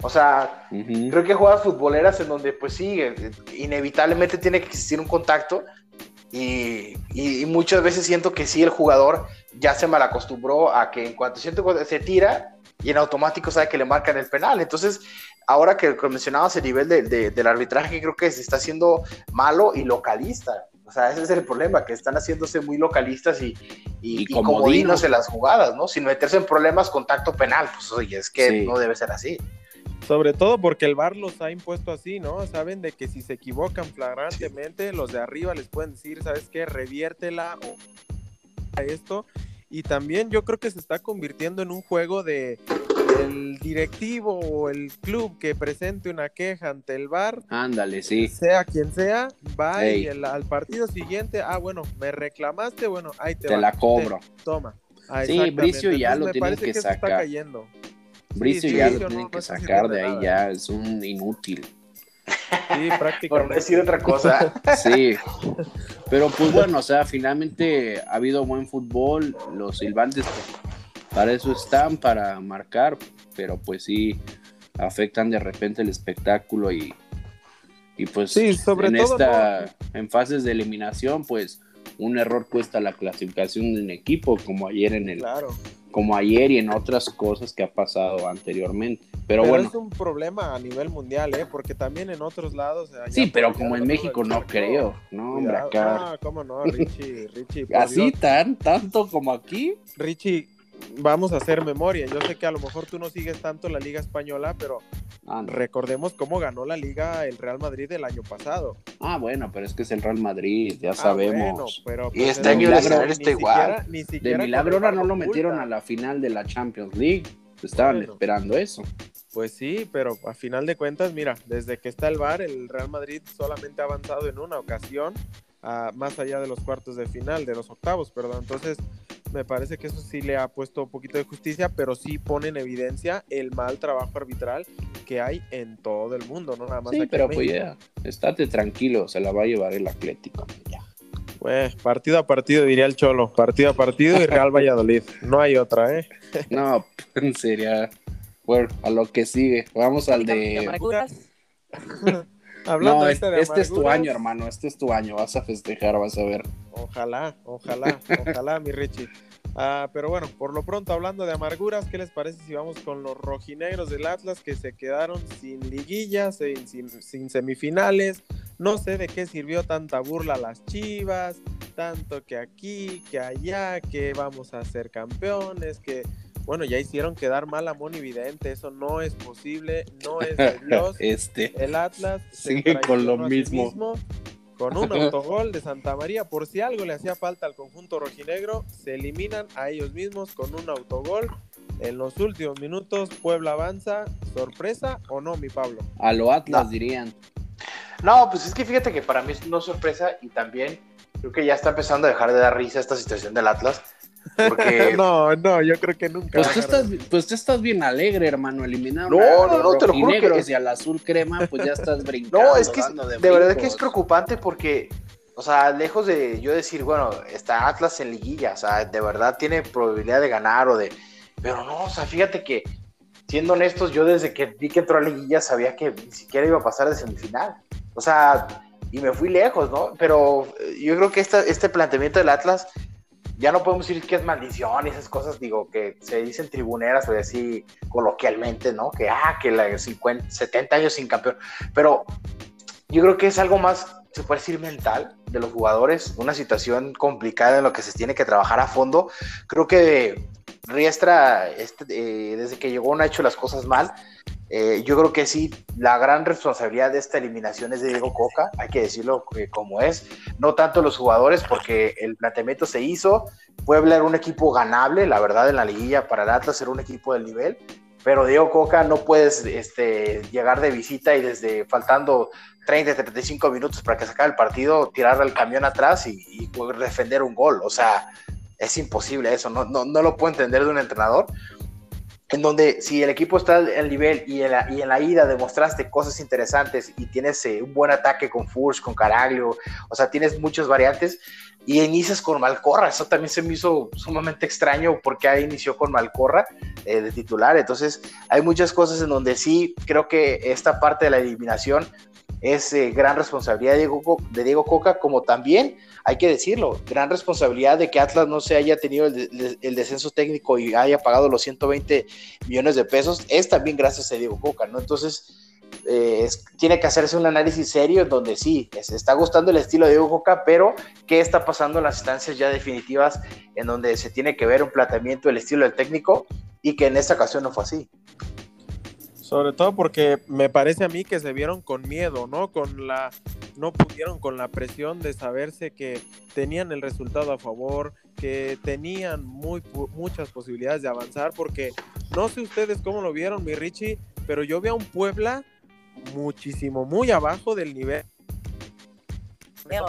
O sea, creo que jugadas futboleras en donde, pues sí, eh, inevitablemente tiene que existir un contacto. Y, y- y muchas veces siento que sí, el jugador ya se malacostumbró a que en cuanto siente se tira y en automático sabe que le marcan el penal. Entonces, ahora que mencionabas el nivel de- de- del arbitraje, creo que se está haciendo malo y localista. O sea, ese es el problema, que están haciéndose muy localistas y, y, Y y comodinos. en las jugadas, ¿no? Sin meterse en problemas contacto penal. Pues oye, es que Sí. no debe ser así. Sobre todo porque el VAR los ha impuesto así, ¿no? Saben de que si se equivocan flagrantemente, los de arriba les pueden decir, ¿sabes qué? Reviértela o a esto. Y también yo creo que se está convirtiendo en un juego de el directivo o el club que presente una queja ante el VAR, Ándale, sí. sea quien sea, va Ey. y el- al partido siguiente, ah, bueno, me reclamaste, bueno, ahí te, Te va, la cobro. te- toma. Ah, Sí. Bricio ya Entonces, lo parece que eso está sacar. cayendo. Bricio sí, ya lo no- tienen no que sacar de ahí, ya es un inútil. Sí, Por prácticamente. no decir otra cosa. Sí, pero pues bueno, o sea, finalmente ha habido buen fútbol, los silbantes pues, para eso están, para marcar, pero pues sí afectan de repente el espectáculo y, y pues Sí, sobre en todo, esta, en fases de eliminación, pues un error cuesta la clasificación de un equipo, como ayer en el, Claro. Como ayer y en otras cosas que ha pasado anteriormente. Pero, Pero, bueno, es un problema a nivel mundial, ¿eh? Porque también en otros lados. allá sí, pero como en México no creo, no, hombre, acá. Ah, cómo no, Richie, Richie. Así Dios. tan, tanto como aquí. Richie, vamos a hacer memoria. Yo sé que a lo mejor tú no sigues tanto la Liga Española, pero Ah, no. recordemos cómo ganó la Liga el Real Madrid el año pasado. Ah, bueno, pero es que es el Real Madrid, ya Ah, sabemos. bueno, pero, Y pues, este año milagro ni está igual. siquiera- ni de siquiera milagro ahora no lo metieron a la final de la Champions League. Estaban Bueno. esperando eso. Pues sí, pero a final de cuentas, mira, desde que está el VAR, el Real Madrid solamente ha avanzado en una ocasión, ah, más allá de los cuartos de final, de los octavos, perdón. Entonces, me parece que eso sí le ha puesto un poquito de justicia, pero sí pone en evidencia el mal trabajo arbitral que hay en todo el mundo, no nada más Sí, aquí pero en pues ya, estate tranquilo, se la va a llevar el Atlético. Ya. Pues, partido a partido, diría el Cholo. Partido a partido y Real Valladolid. No hay otra, ¿eh? No, sería. Bueno, a lo que sigue. Vamos al de. Hablando No, de este, este de este es tu año, hermano. Este es tu año. Vas a festejar, vas a ver. Ojalá, ojalá, ojalá, mi Richie. Ah, pero bueno, por lo pronto, hablando de amarguras, ¿qué les parece si vamos con los rojinegros del Atlas que se quedaron sin liguillas, sin, sin- sin semifinales? No sé de qué sirvió tanta burla a las chivas, tanto que aquí, que allá, que vamos a ser campeones, que bueno, ya hicieron quedar mal a Moni Vidente, eso no es posible, no es de Dios. Este. El Atlas Sigue con lo sí mismo. con un autogol de Santa María. Por si algo le hacía falta al conjunto rojinegro, se eliminan a ellos mismos con un autogol. En los últimos minutos, Puebla avanza. ¿Sorpresa o no, mi Pablo? A lo Atlas No. dirían. No, pues es que fíjate que para mí es una sorpresa y también creo que ya está empezando a dejar de dar risa esta situación del Atlas. Porque no, no, yo creo que nunca. Pues tú, estás, pues tú estás bien alegre, hermano. Eliminaron No, no, los no, te lo juro que y al azul crema, pues ya estás brincando. No, es que es- de, verdad que es preocupante porque, o sea, lejos de yo decir, bueno, está Atlas en liguilla, o sea, de verdad tiene probabilidad de ganar o de... Pero no, o sea, fíjate que, siendo honestos, yo desde que vi que entró a liguilla sabía que ni siquiera iba a pasar de semifinal. O sea, y me fui lejos, ¿no? Pero eh, yo creo que esta, este planteamiento del Atlas, ya no podemos decir que es maldición y esas cosas, digo, que se dicen tribuneras o así coloquialmente, ¿no? Que, ah, que la 50, 70 años sin campeón. Pero yo creo que es algo más, se puede decir, mental de los jugadores, una situación complicada en lo que se tiene que trabajar a fondo. Creo que Riestra, este, eh, desde que llegó, no ha hecho las cosas mal. Eh, yo creo que sí, la gran responsabilidad de esta eliminación es de Diego Coca, hay que decirlo eh, como es, no tanto los jugadores, porque el planteamiento se hizo, Puebla era un equipo ganable, la verdad, en la liguilla para el Atlas era un equipo del nivel, pero Diego Coca no puedes este, llegar de visita y desde faltando 30, 35 minutos para que se acabe el partido, tirar el camión atrás y, y defender un gol, o sea, es imposible eso, no, no, no lo puedo entender de un entrenador en donde si el equipo está al nivel y en la, y en la ida demostraste cosas interesantes y tienes eh, un buen ataque con Furch, con Caraglio, o sea, tienes muchas variantes y inicias con Malcorra, eso también se me hizo sumamente extraño porque ahí inició con Malcorra eh, de titular, entonces hay muchas cosas en donde sí creo que esta parte de la eliminación es eh, gran responsabilidad de Diego, de Diego Coca, como también, hay que decirlo, gran responsabilidad de que Atlas no se haya tenido el, de- el descenso técnico y haya pagado los 120 millones de pesos, es también gracias a Diego Coca, ¿no? Entonces, eh, tiene que hacerse un análisis serio donde sí, se está gustando el estilo de Diego Coca, pero ¿qué está pasando en las instancias ya definitivas en donde se tiene que ver un planteamiento del estilo del técnico y que en esta ocasión no fue así? Sobre todo porque me parece a mí que se vieron con miedo, ¿no? Con la no pudieron con la presión de saberse que tenían el resultado a favor, que tenían muy muchas posibilidades de avanzar porque no sé ustedes cómo lo vieron, mi Richie, pero yo vi a un Puebla muchísimo muy abajo del nivel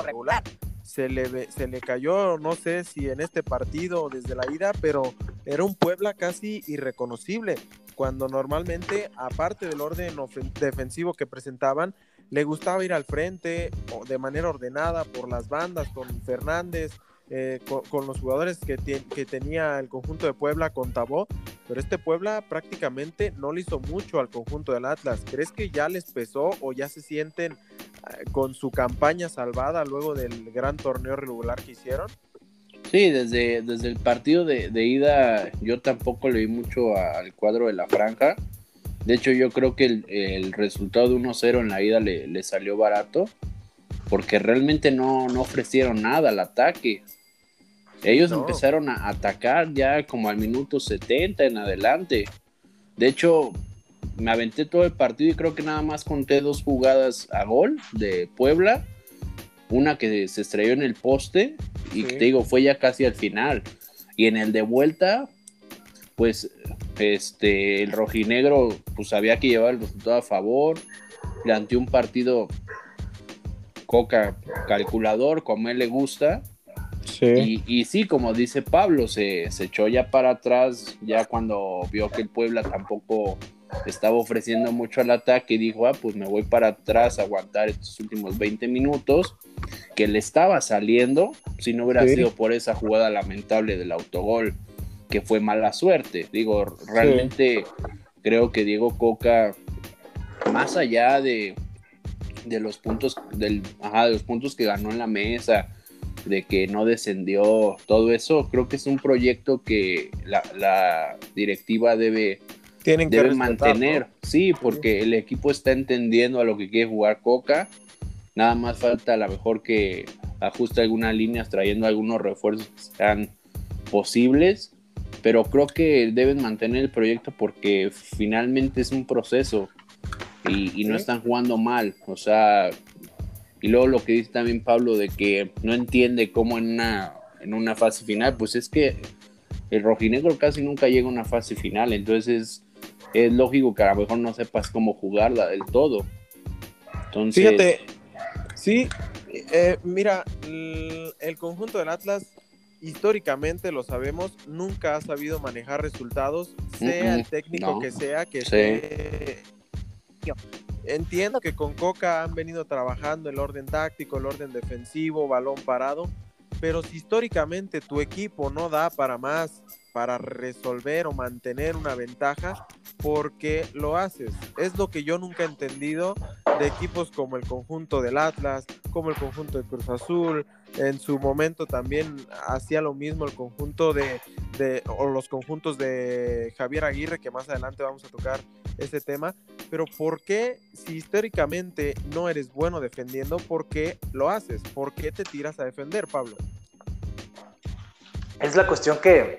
regular. se le, se le cayó, no sé si en este partido o desde la ida, pero era un Puebla casi irreconocible, cuando normalmente, aparte del orden defensivo que presentaban, le gustaba ir al frente o de manera ordenada por las bandas con Fernández, eh, co- con, los jugadores que tenía el conjunto de Puebla con Tabó, pero este Puebla prácticamente no le hizo mucho al conjunto del Atlas. ¿Crees que ya les pesó o ya se sienten eh, con su campaña salvada luego del gran torneo regular que hicieron? Sí, desde, desde el partido de, de ida yo tampoco le vi mucho a- al cuadro de la franja. De hecho, yo creo que el, el resultado de 1-0 en la ida le, le salió barato porque realmente no, no ofrecieron nada al ataque. Ellos No. empezaron a atacar ya como al minuto 70 en adelante. De hecho, me aventé todo el partido y creo que nada más conté dos jugadas a gol de Puebla. Una que se estrelló en el poste y Sí. te digo, fue ya casi al final. Y en el de vuelta, pues este el rojinegro pues sabía que llevaba el resultado a favor, planteó un partido coca calculador como a él le gusta Sí. y, y sí, como dice Pablo, se, se echó ya para atrás, ya cuando vio que el Puebla tampoco estaba ofreciendo mucho al ataque, dijo, ah, pues me voy para atrás a aguantar estos últimos 20 minutos, que le estaba saliendo si no hubiera sido por esa jugada lamentable del autogol, que fue mala suerte. Digo, realmente creo que Diego Coca, más allá de, de los puntos del, de los puntos que ganó en la mesa, de que no descendió, todo eso, creo que es un proyecto que la, directiva debe, Tienen que mantener. Sí, porque el equipo está entendiendo a lo que quiere jugar Coca Nada más falta a lo mejor que ajuste algunas líneas trayendo algunos refuerzos que sean posibles, pero creo que deben mantener el proyecto porque finalmente es un proceso y, no están jugando mal. O sea, y luego lo que dice también Pablo de que no entiende cómo en una, en una fase final, pues es que el rojinegro casi nunca llega a una fase final, entonces es lógico que a lo mejor no sepas cómo jugarla del todo. Entonces, Fíjate, Sí, eh, mira, el, conjunto del Atlas, históricamente lo sabemos, nunca ha sabido manejar resultados, sea el técnico que sea, que sea. Entiendo que con Coca han venido trabajando el orden táctico, el orden defensivo, balón parado, pero si históricamente tu equipo no da para más, para resolver o mantener una ventaja, porque lo haces. Es lo que yo nunca he entendido de equipos como el conjunto del Atlas, como el conjunto de Cruz Azul. En su momento también hacía lo mismo el conjunto de, o los conjuntos de Javier Aguirre, que más adelante vamos a tocar ese tema. Pero ¿por qué si históricamente no eres bueno defendiendo, por qué lo haces? ¿Por qué te tiras a defender, Pablo? Es la cuestión que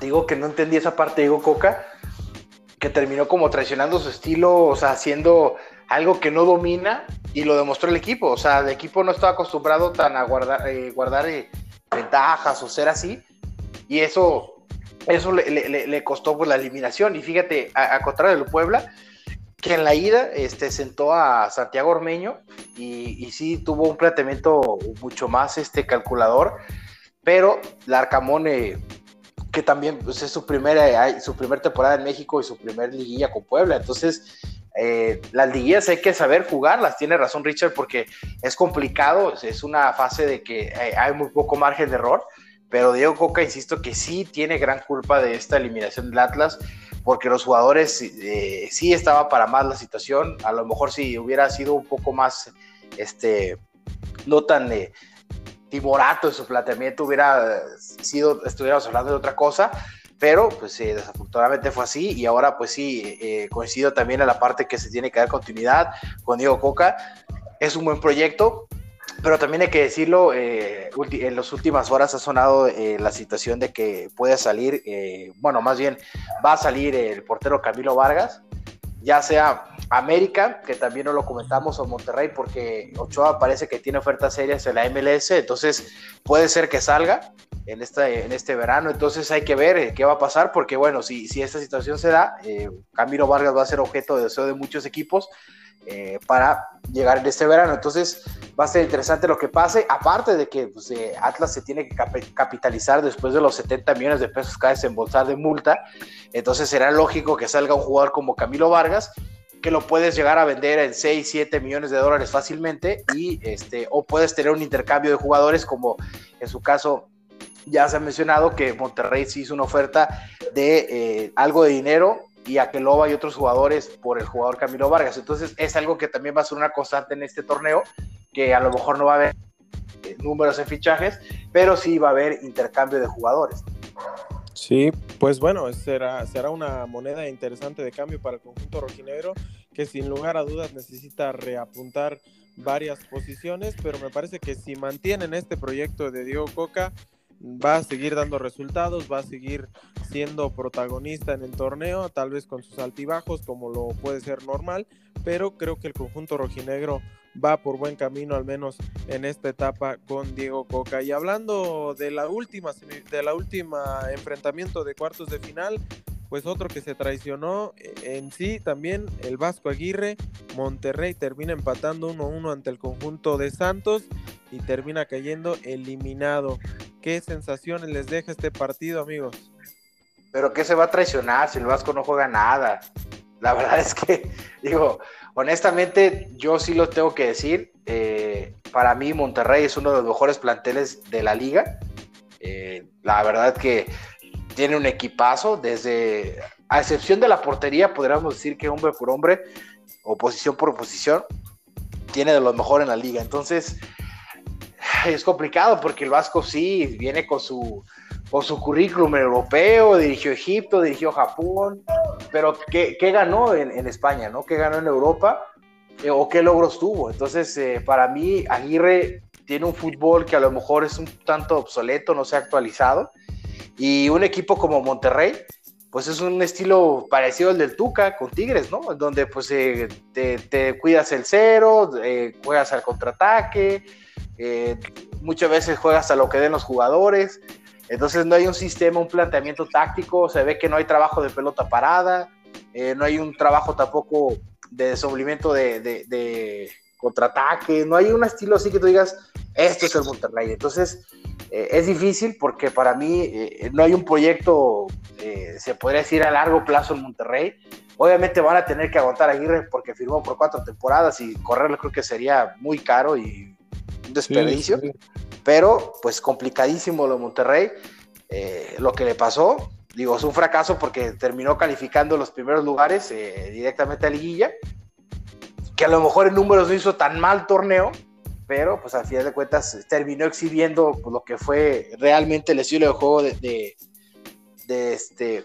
digo que no entendí esa parte, digo Coca, que terminó como traicionando su estilo, o sea, haciendo algo que no domina y lo demostró el equipo. O sea, el equipo no estaba acostumbrado tan a guardar, eh, guardar eh, ventajas o ser así. Y eso, eso le, costó pues, la eliminación. Y fíjate, a, contrario del Puebla, que en la ida este, sentó a Santiago Ormeño y, y, sí tuvo un planteamiento mucho más este, calculador, pero Larcamón eh, que también pues, es su primera, su primera temporada en México y su primer liguilla con Puebla. Entonces, eh, las liguillas hay que saber jugarlas, tiene razón Richard, porque es complicado, es una fase de que eh, hay muy poco margen de error, pero Diego Coca, insisto, que sí tiene gran culpa de esta eliminación del Atlas, porque los jugadores eh, sí estaba para más la situación, a lo mejor si hubiera sido un poco más, este, no tan timorato en su planteamiento hubiera sido, estuviéramos hablando de otra cosa, pero pues desafortunadamente fue así y ahora pues sí, eh, coincido también en la parte que se tiene que dar continuidad con Diego Coca, es un buen proyecto, pero también hay que decirlo, eh, en las últimas horas ha sonado eh, la situación de que puede salir, bueno, más bien va a salir el portero Camilo Vargas, ya sea América, que también no lo comentamos, o Monterrey, porque Ochoa parece que tiene ofertas serias en la MLS, entonces puede ser que salga en, esta, en este verano, entonces hay que ver eh, qué va a pasar, porque bueno, si, si esta situación se da, eh, Camilo Vargas va a ser objeto de deseo de muchos equipos eh, para llegar en este verano, entonces va a ser interesante lo que pase, aparte de que pues, Atlas se tiene que capitalizar después de los 70 millones de pesos que va a desembolsar de multa, entonces será lógico que salga un jugador como Camilo Vargas, que lo puedes llegar a vender en 6, 7 millones de dólares fácilmente y este o puedes tener un intercambio de jugadores como en su caso ya se ha mencionado que Monterrey sí hizo una oferta de eh, algo de dinero y a Aqueloba y otros jugadores por el jugador Camilo Vargas. Entonces es algo que también va a ser una constante en este torneo, que a lo mejor no va a haber eh, números en fichajes, pero sí va a haber intercambio de jugadores. Sí, pues bueno, será, será una moneda interesante de cambio para el conjunto rojinegro, que sin lugar a dudas necesita reapuntar varias posiciones, pero me parece que si mantienen este proyecto de Diego Coca, va a seguir dando resultados, va a seguir siendo protagonista en el torneo, tal vez con sus altibajos, como lo puede ser normal, pero creo que el conjunto rojinegro va por buen camino, al menos en esta etapa con Diego Coca. Y hablando de la última, de la última enfrentamiento de cuartos de final, pues otro que se traicionó eh, en sí también, el Vasco Aguirre, Monterrey termina empatando 1-1 ante el conjunto de Santos y termina cayendo eliminado. ¿Qué sensaciones les deja este partido, amigos? Pero que se va a traicionar si el Vasco no juega nada. La verdad es que, digo, honestamente, yo sí lo tengo que decir. Eh, para mí Monterrey es uno de los mejores planteles de la liga. Eh, la verdad que tiene un equipazo, desde, a excepción de la portería, podríamos decir que hombre por hombre, o posición por posición, tiene de los mejores en la liga. Entonces, es complicado porque el Vasco sí viene con su, con su currículum europeo, dirigió Egipto, dirigió Japón, pero ¿qué, ganó en, España? ¿no? ¿Qué ganó en Europa? Eh, ¿O qué logros tuvo? Entonces, eh, para mí, Aguirre tiene un fútbol que a lo mejor es un tanto obsoleto, no se ha actualizado, y un equipo como Monterrey, pues es un estilo parecido al del Tuca con Tigres, ¿no? Donde pues eh, te, cuidas el cero, juegas al contraataque, muchas veces juegas a lo que den los jugadores. Entonces no hay un sistema, un planteamiento táctico, se ve que no hay trabajo de pelota parada, eh, no hay un trabajo tampoco de desenvolvimiento de, contraataque, no hay un estilo así que tú digas, esto es el Monterrey. Entonces eh, es difícil porque para mí eh, no hay un proyecto, se podría decir, a largo plazo en Monterrey. Obviamente van a tener que aguantar a Aguirre porque firmó por cuatro temporadas y correrlo creo que sería muy caro y un desperdicio pero pues complicadísimo lo de Monterrey, eh, lo que le pasó, digo, es un fracaso porque terminó calificando los primeros lugares eh, directamente a liguilla, que a lo mejor en números no hizo tan mal torneo, pero pues al final de cuentas terminó exhibiendo pues, lo que fue realmente el estilo de juego de, de, este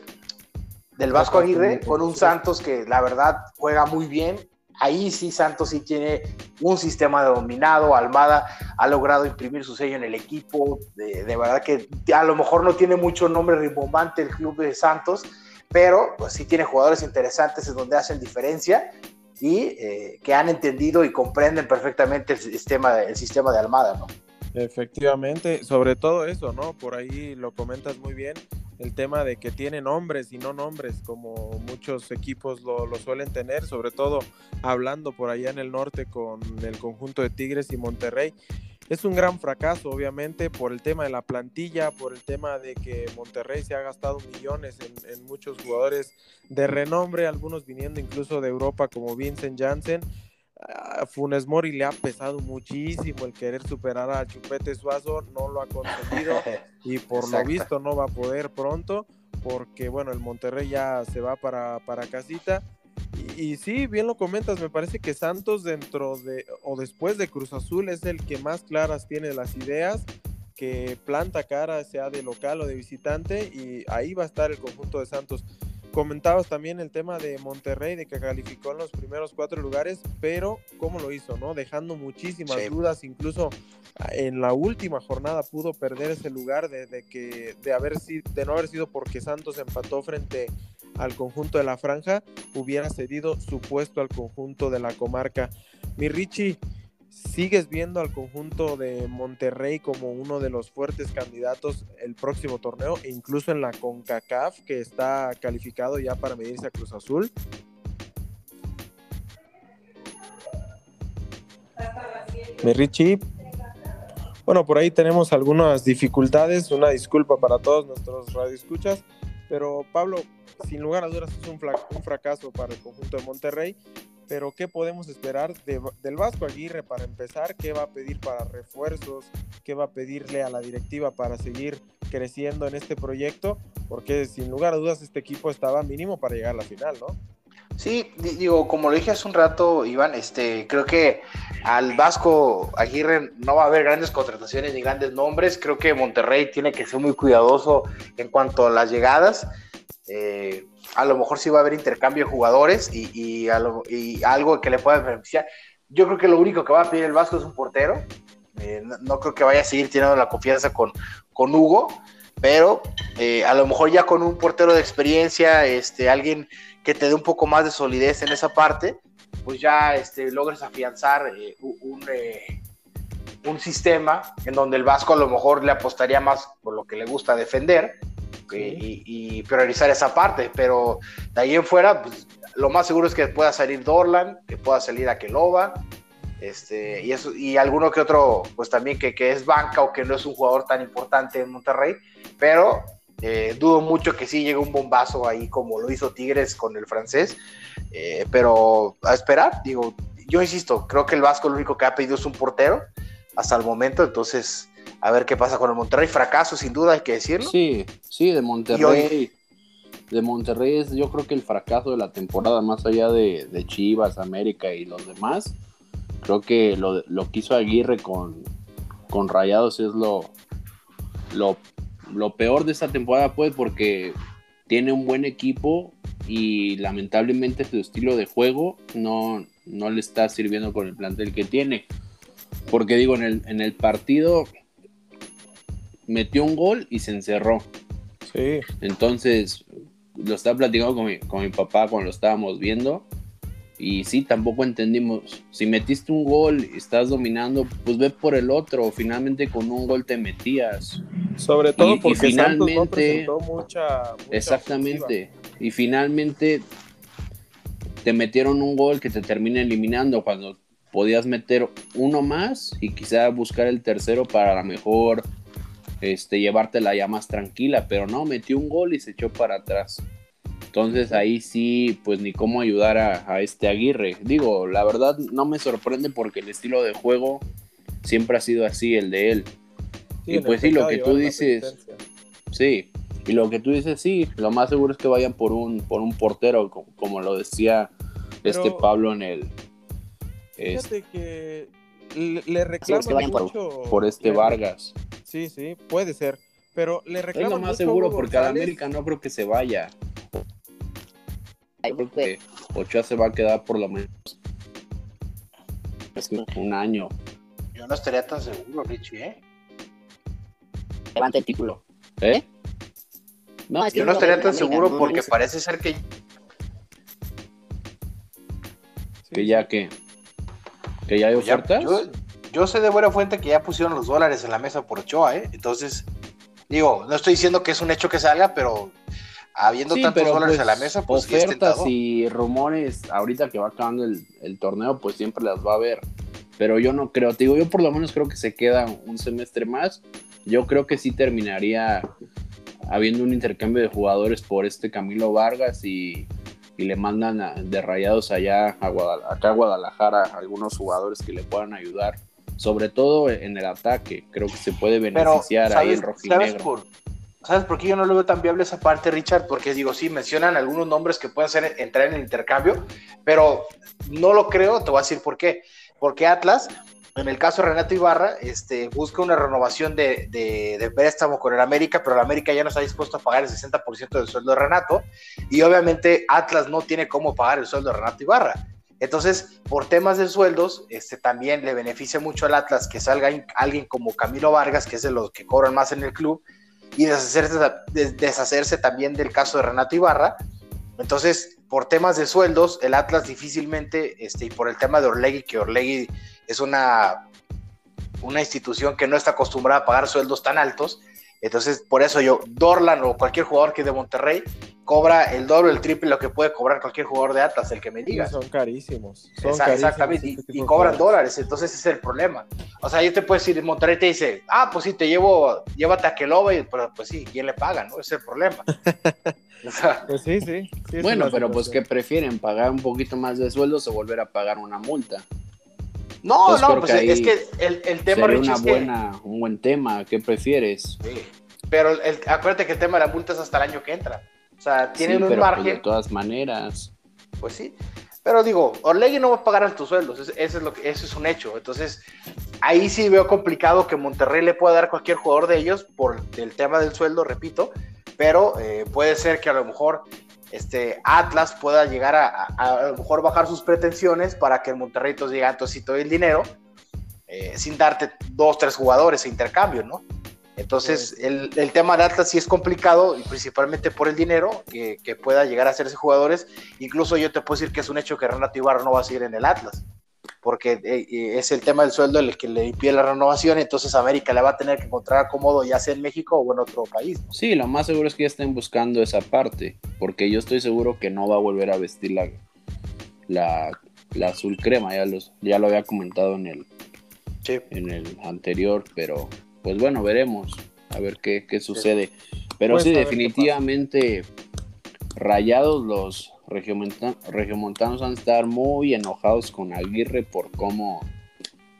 del Vasco Aguirre con un Santos que la verdad juega muy bien, Ahí sí Santos sí tiene un sistema dominado, Almada ha logrado imprimir su sello en el equipo, de, verdad que a lo mejor no tiene mucho nombre rimbombante el club de Santos, pero pues sí tiene jugadores interesantes en donde hacen diferencia y eh, que han entendido y comprenden perfectamente el sistema, el sistema de Almada, ¿no? Efectivamente, sobre todo eso, ¿no? Por ahí lo comentas muy bien el tema de que tiene nombres y no nombres, como muchos equipos lo, suelen tener, sobre todo hablando por allá en el norte con el conjunto de Tigres y Monterrey. Es un gran fracaso, obviamente, por el tema de la plantilla, por el tema de que Monterrey se ha gastado millones en, en muchos jugadores de renombre, algunos viniendo incluso de Europa como Vincent Janssen Funes Mori le ha pesado muchísimo el querer superar a Chupete Suazo, no lo ha conseguido y por lo visto no va a poder pronto porque bueno, el Monterrey ya se va para, para casita. Y, y, sí, bien lo comentas, me parece que Santos dentro de o después de Cruz Azul es el que más claras tiene las ideas, que planta cara sea de local o de visitante y ahí va a estar el conjunto de Santos. Comentabas también el tema de Monterrey, de que calificó en los primeros cuatro lugares, pero ¿cómo lo hizo? no Dejando muchísimas dudas, incluso en la última jornada pudo perder ese lugar de, que, de, haber, de no haber sido porque Santos empató frente al conjunto de la franja, hubiera cedido su puesto al conjunto de la comarca. Mi Richie, ¿Sigues viendo al conjunto de Monterrey como uno de los fuertes candidatos el próximo torneo, e incluso en la CONCACAF, que está calificado ya para medirse a Cruz Azul? Mi. Bueno, por ahí tenemos algunas dificultades, una disculpa para todos nuestros radioescuchas, pero Pablo, sin lugar a dudas es un fracaso para el conjunto de Monterrey pero ¿qué podemos esperar del Vasco Aguirre para empezar? ¿Qué va a pedir para refuerzos? ¿Qué va a pedirle a la directiva para seguir creciendo en este proyecto? Porque sin lugar a dudas este equipo estaba mínimo para llegar a la final, ¿no? Sí, digo, como lo dije hace un rato, Iván, este, creo que al Vasco Aguirre no va a haber grandes contrataciones ni grandes nombres. Creo que Monterrey tiene que ser muy cuidadoso en cuanto a las llegadas. Eh, a lo mejor sí va a haber intercambio de jugadores y, algo que le pueda beneficiar. Yo creo que lo único que va a pedir el Vasco es un portero. Eh, no, creo que vaya a seguir teniendo la confianza con, Hugo, pero eh, a lo mejor ya con un portero de experiencia, este, alguien que te dé un poco más de solidez en esa parte, pues ya este, logres afianzar eh, un, un sistema en donde el Vasco a lo mejor le apostaría más por lo que le gusta defender y, priorizar esa parte, pero de ahí en fuera, pues, lo más seguro es que pueda salir Dorlan, que pueda salir Akeloba, este, y, eso, y alguno que otro, pues también que, que, es banca o que no es un jugador tan importante en Monterrey, pero eh, dudo mucho que sí llegue un bombazo ahí como lo hizo Tigres con el francés, eh, pero a esperar, digo, yo insisto, creo que el Vasco lo único que ha pedido es un portero, hasta el momento, entonces a ver qué pasa con el Monterrey, fracaso sin duda hay que decirlo. Sí, sí, de Monterrey. De Monterrey es yo creo que el fracaso de la temporada, más allá de, de Chivas, América y los demás. Creo que lo, lo que hizo Aguirre con, con Rayados es lo, lo, lo peor de esta temporada, pues, porque tiene un buen equipo y lamentablemente su estilo de juego no, no le está sirviendo con el plantel que tiene. Porque digo, en el, en el partido metió un gol y se encerró. Sí. Entonces, lo estaba platicando con mi, con mi papá cuando lo estábamos viendo. Y sí, tampoco entendimos. Si metiste un gol y estás dominando, pues ve por el otro. Finalmente con un gol te metías. Sobre todo Y- y porque Santos no finalmente- presentó mucha, mucha Exactamente. Y finalmente te metieron un gol que te termina eliminando cuando podías meter uno más y quizá buscar el tercero para a lo mejor este, llevártela ya más tranquila, pero no, metió un gol y se echó para atrás. Entonces ahí sí, pues ni cómo ayudar a, a este Aguirre. Digo, la verdad no me sorprende porque el estilo de juego siempre ha sido así, el de él. Sí, y pues sí, lo que tú dices. Sí, y lo que tú dices, sí, lo más seguro es que vayan por un, por un portero, como, como lo decía este Pablo en el es- Fíjate que le, le reclaman que por- mucho. por este Vargas. Sí, sí, puede ser. Pero le Es reclaman lo más mucho seguro Hugo porque a la González. América no creo que se vaya. Ay, Creo que Ochoa se va a quedar por lo menos un año. Yo no estaría tan seguro, Richie, ¿eh? Levanta el título. ¿Eh? No, es que Yo no estaría tan América, seguro no, porque no parece ser que Que ya que que ya hay ya- ofertas. yo, yo sé de buena fuente que ya pusieron los dólares en la mesa por Ochoa, ¿eh? Entonces, digo, no estoy diciendo que es un hecho que salga, pero habiendo Sí, tantos pero, dólares pues, en la mesa, pues ofertas y rumores ahorita que va acabando el, el torneo, pues siempre las va a haber. Pero yo no creo, te digo, yo por lo menos creo que se queda un semestre más. Yo creo que sí terminaría habiendo un intercambio de jugadores por este Camilo Vargas y, y le mandan a- de rayados allá a Guadal- acá a Guadalajara algunos jugadores que le puedan ayudar. Sobre todo en el ataque, creo que se puede Pero, beneficiar ahí el ¿sabes, ¿sabes rojinegro. por, ¿sabes por qué yo no lo veo tan viable esa parte, Richard? Porque digo, sí, mencionan algunos nombres que pueden ser, entrar en el intercambio, pero no lo creo, te voy a decir por qué. Porque Atlas, en el caso de Renato Ibarra, este, busca una renovación de, de, de préstamo con el América, pero el América ya no está dispuesto a pagar el 60% del sueldo de Renato, y obviamente Atlas no tiene cómo pagar el sueldo de Renato Ibarra. Entonces, por temas de sueldos, este, también le beneficia mucho al Atlas que salga alguien como Camilo Vargas, que es de los que cobran más en el club, y deshacerse, de- deshacerse también del caso de Renato Ibarra. Entonces, por temas de sueldos, el Atlas difícilmente, este, y por el tema de Orlegui, que Orlegui es una, una institución que no está acostumbrada a pagar sueldos tan altos, entonces por eso yo, Dorlan o cualquier jugador que es de Monterrey, cobra el doble, el triple lo que puede cobrar cualquier jugador de Atlas, el que me Sí, digas. son carísimos. Son Esa- carísimos exactamente, y, este cobran dólares, entonces ese es el problema. O sea, yo te puedo decir, Monterrey te dice, ah, pues sí, te llevo, llévate a Keloba, y, pero pues sí, ¿quién le paga, no? Ese es el problema. O sea, Pues sí, sí. Bueno, pero pues que prefieren pagar un poquito más de sueldos o volver a pagar una multa. No, Pues no, pues ahí es que el, el tema, Sería Richie, una es que- buena, un buen tema. ¿Qué prefieres? Sí, pero el- acuérdate que el tema de la multa es hasta el año que entra. O sea, tienen Sí, un pero, pues, margen, de todas maneras. pues sí. Pero digo, Orlegui no va a pagar altos sueldos, eso, eso es lo que, eso es un hecho. Entonces, ahí sí veo complicado que Monterrey le pueda dar a cualquier jugador de ellos por el tema del sueldo, repito, pero eh, puede ser que a lo mejor este Atlas pueda llegar a, a, a lo mejor bajar sus pretensiones para que el Monterrey entonces llegue a todo el dinero eh, sin darte dos, tres jugadores a intercambio, ¿no? Entonces, el, el tema de Atlas sí es complicado, y principalmente por el dinero que, que pueda llegar a hacerse jugadores. Incluso yo te puedo decir que es un hecho que Renato Ibarra no va a seguir en el Atlas, porque eh, eh, es el tema del sueldo el que le impide la renovación. Entonces, América le va a tener que encontrar acomodo, ya sea en México o en otro país. ¿no? Sí, lo más seguro es que ya estén buscando esa parte. Porque yo estoy seguro que no va a volver a vestir la, la, la azul crema. Ya, los, ya lo había comentado en el, Sí. en el anterior. Pero pues bueno, veremos. A ver qué, qué sucede. Pero Pues, sí, definitivamente rayados los regiomonta- regiomontanos van a estar muy enojados con Aguirre por cómo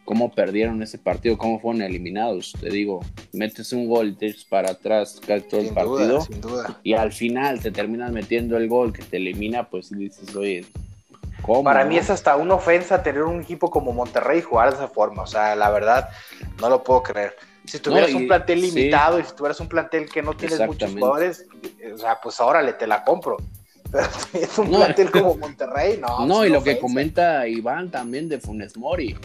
cómo perdieron ese partido, cómo fueron eliminados. Te digo, metes un gol te echas para atrás casi todo el Sin partido duda, sin duda. y al final te terminas metiendo el gol que te elimina, pues dices, oye, ¿cómo? Para mí es hasta una ofensa tener un equipo como Monterrey y jugar de esa forma. O sea, la verdad, no lo puedo creer. Si tuvieras No, y- un plantel sí. limitado y si tuvieras un plantel que no tienes muchos jugadores, eh, o sea, pues órale, te la compro. Pero si es un No. plantel como Monterrey, no. No, es y lo que comenta Iván también de Funes Mori.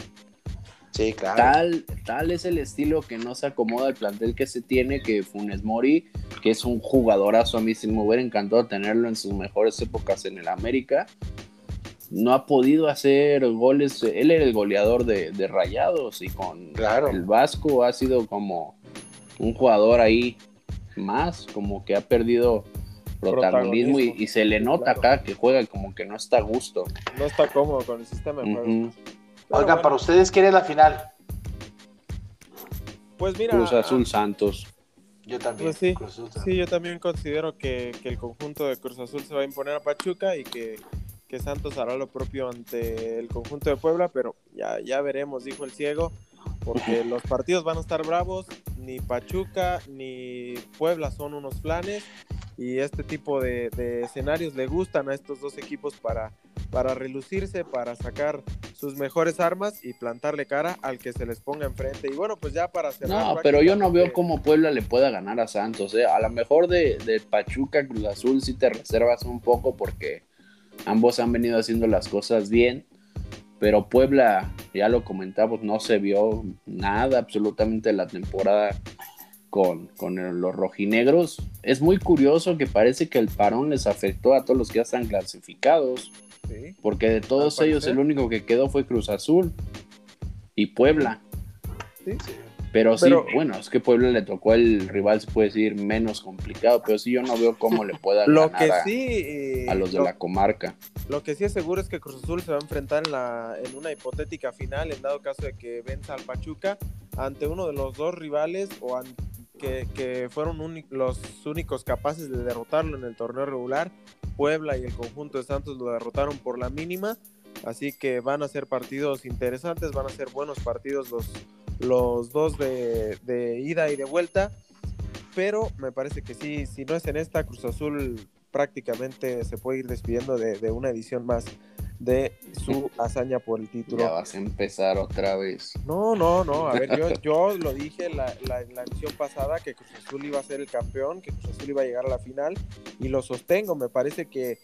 Sí, claro. Tal, tal es el estilo que no se acomoda al plantel que se tiene, que Funes Mori, que es un jugadorazo, a mí sí me hubiera encantado tenerlo en sus mejores épocas en el América. No ha podido hacer goles, él era el goleador de, de Rayados y con Claro. el Vasco ha sido como un jugador ahí más, como que ha perdido protagonismo, y, Protagonismo, y se le nota claro. acá que juega como que no está a gusto. No está cómodo con el sistema de juego. Pero Oigan, bueno, para ustedes, ¿quién es la final? Pues mira, Cruz Azul Santos. Yo también. Pues sí, Cruz Azul. Sí, yo también considero que, que el conjunto de Cruz Azul se va a imponer a Pachuca y que, que Santos hará lo propio ante el conjunto de Puebla, pero ya, ya veremos, dijo el ciego, porque los partidos van a estar bravos, ni Pachuca ni Puebla son unos planes y este tipo de, de escenarios le gustan a estos dos equipos para, para relucirse, para sacar sus mejores armas y plantarle cara al que se les ponga enfrente. Y bueno, pues ya para cerrar. No, pero yo no veo cómo Puebla le pueda ganar a Santos. ¿eh? A lo mejor de, de Pachuca, Cruz Azul, sí te reservas un poco porque ambos han venido haciendo las cosas bien. Pero Puebla, ya lo comentamos, no se vio nada absolutamente la temporada con, con el- los rojinegros. Es muy curioso que parece que el parón les afectó a todos los que ya están clasificados. Sí. Porque de todos ellos el único que quedó fue Cruz Azul y Puebla. Sí. Pero sí, Pero- bueno, es que Puebla le tocó el rival, se puede decir, menos complicado, pero sí yo no veo cómo le pueda Lo ganar que a, sí, eh, a los de la comarca. lo que sí es seguro es que Cruz Azul se va a enfrentar en, la, en una hipotética final, en dado caso de que venza al Pachuca, ante uno de los dos rivales o an- que, que fueron los únicos capaces de derrotarlo en el torneo regular. Puebla y el conjunto de Santos lo derrotaron por la mínima, así que van a ser partidos interesantes, van a ser buenos partidos los, los dos de, de ida y de vuelta. Pero me parece que sí, si no es en esta, Cruz Azul prácticamente se puede ir despidiendo de, de una edición más de su hazaña por el título. Ya vas a empezar otra vez. No, no, no. A ver, yo, yo lo dije la, la, la emisión pasada que Cruz Azul iba a ser el campeón, que Cruz Azul iba a llegar a la final y lo sostengo. Me parece que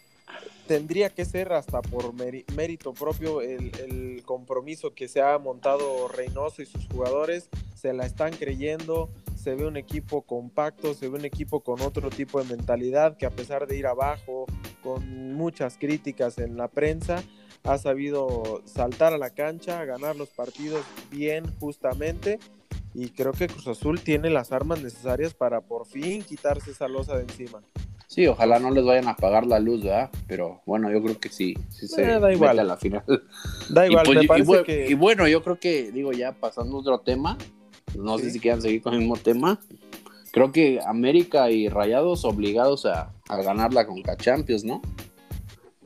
tendría que ser hasta por mérito propio el, el compromiso que se ha montado Reynoso y sus jugadores. Se la están creyendo. Se ve un equipo compacto, se ve un equipo con otro tipo de mentalidad que a pesar de ir abajo, con muchas críticas en la prensa, ha sabido saltar a la cancha, ganar los partidos bien justamente y creo que Cruz Azul tiene las armas necesarias para por fin quitarse esa losa de encima. Sí, ojalá no les vayan a apagar la luz, ¿verdad? Pero bueno, yo creo que sí, sí se Eh, da igual. a la final. Da igual, y, pues, me y parece bu- que y bueno, yo creo que, digo, ya pasando a otro tema, no sé si quieran seguir con el mismo tema. Creo que América y Rayados obligados a, a ganar la Conca Champions, ¿no?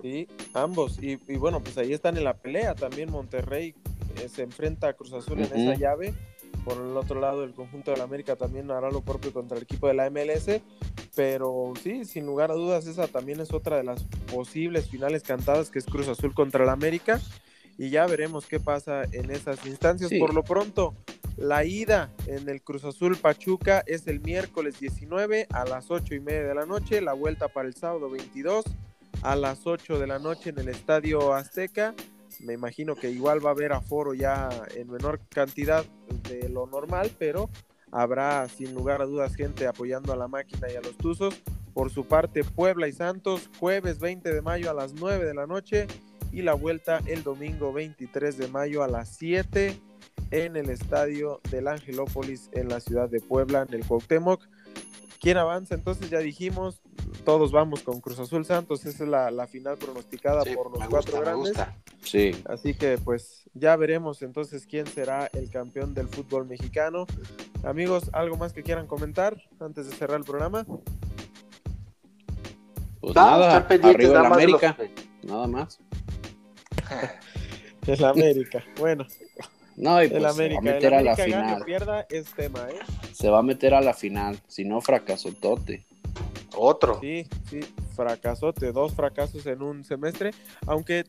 sí, ambos y, y bueno, pues ahí están en la pelea también Monterrey eh, se enfrenta a Cruz Azul en esa llave. Por el otro lado, el conjunto de la América también hará lo propio contra el equipo de la MLS. Pero sí, sin lugar a dudas, esa también es otra de las posibles finales cantadas, que es Cruz Azul contra la América. Y ya veremos qué pasa en esas instancias. Sí. Por lo pronto, la ida en el Cruz Azul Pachuca es el miércoles 19 a las 8 y media de la noche. La vuelta para el sábado 22 a las 8 de la noche en el Estadio Azteca. Me imagino que igual va a haber aforo ya en menor cantidad de lo normal, pero habrá sin lugar a dudas gente apoyando a la máquina y a los Tuzos. Por su parte, Puebla y Santos, jueves 20 de mayo a las 9 de la noche y la vuelta el domingo 23 de mayo a las 7 en el estadio del Angelópolis en la ciudad de Puebla, en el Cuauhtémoc. ¿Quién avanza? Entonces ya dijimos, todos vamos con Cruz Azul Santos, esa es la, la final pronosticada Sí, por los me cuatro gusta, me grandes. gusta. Sí. Así que pues ya veremos entonces quién será el campeón del fútbol mexicano. Amigos, ¿algo más que quieran comentar antes de cerrar el programa? Pues Vamos a nada, estar pendientes arriba nada la más de los- América, nada más. El América. Bueno, No, y El pues se va a América, el meter a la América gane final. pierda es tema, ¿eh? Se va a meter a la final. Si no, fracaso tote. Otro. Sí, sí, fracasote, dos fracasos en un semestre, aunque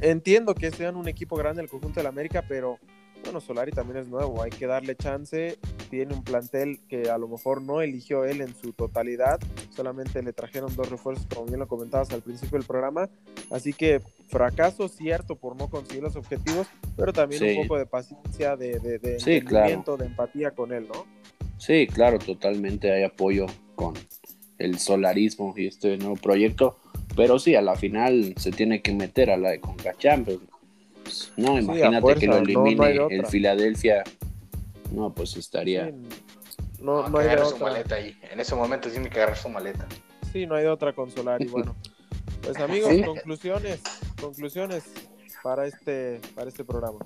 entiendo que sean un equipo grande el conjunto del América, pero bueno, Solari también es nuevo, hay que darle chance, tiene un plantel que a lo mejor no eligió él en su totalidad, solamente le trajeron dos refuerzos, como bien lo comentabas al principio del programa, así que fracaso cierto por no conseguir los objetivos, pero también Sí. un poco de paciencia, de, de, de Sí, entendimiento, de empatía con él, ¿no? Sí, claro, totalmente hay apoyo con el solarismo y este nuevo proyecto. Pero sí, a la final se tiene que meter a la de Conca Champions. Pues, No, Sí, imagínate fuerza, que lo no- no elimine otra. el Filadelfia. No, pues estaría. Sí, no, No, no hay de agarrar su otra. maleta ahí. En ese momento tiene que agarrar su maleta. Sí, no hay de otra consolar y bueno. Pues amigos, Sí. conclusiones, conclusiones para este, para este programa.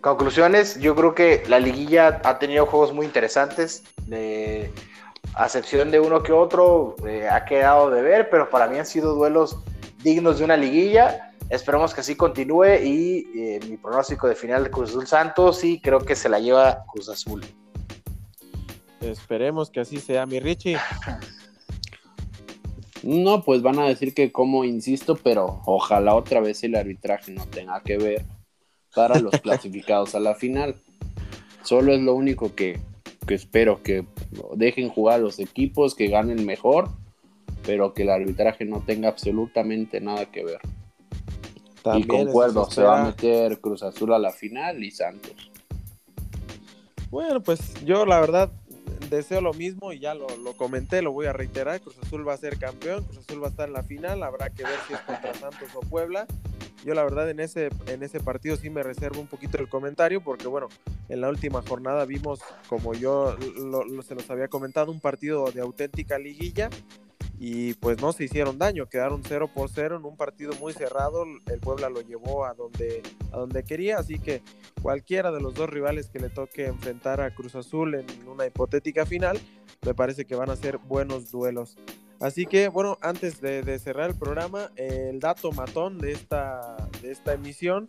Conclusiones, yo creo que la liguilla ha tenido juegos muy interesantes. De, a excepción de uno que otro, eh, ha quedado de ver, pero para mí han sido duelos dignos de una liguilla. Esperemos que así continúe y eh, mi pronóstico de final de Cruz Azul Santos y creo que se la lleva Cruz Azul. Esperemos que así sea, mi Richie. No, pues van a decir que como insisto, pero ojalá otra vez el arbitraje no tenga que ver para los clasificados a la final. Solo es lo único que, que espero, que dejen jugar a los equipos, que ganen mejor, pero que el arbitraje no tenga absolutamente nada que ver. y También concuerdo, eso se va a meter Cruz Azul a la final y Santos. Bueno, pues yo la verdad deseo lo mismo y ya lo, lo comenté, lo voy a reiterar. Cruz Azul va a ser campeón, Cruz Azul va a estar en la final, habrá que ver si es contra Santos o Puebla. Yo la verdad en ese, en ese partido sí me reservo un poquito el comentario porque bueno, en la última jornada vimos, como yo lo- lo- se los había comentado, un partido de auténtica liguilla y pues no se hicieron daño, quedaron 0 por 0 en un partido muy cerrado, el Puebla lo llevó a donde, a donde quería, así que cualquiera de los dos rivales que le toque enfrentar a Cruz Azul en una hipotética final, me parece que van a ser buenos duelos. Así que, bueno, antes de, cerrar el programa, el dato matón de esta, de esta emisión,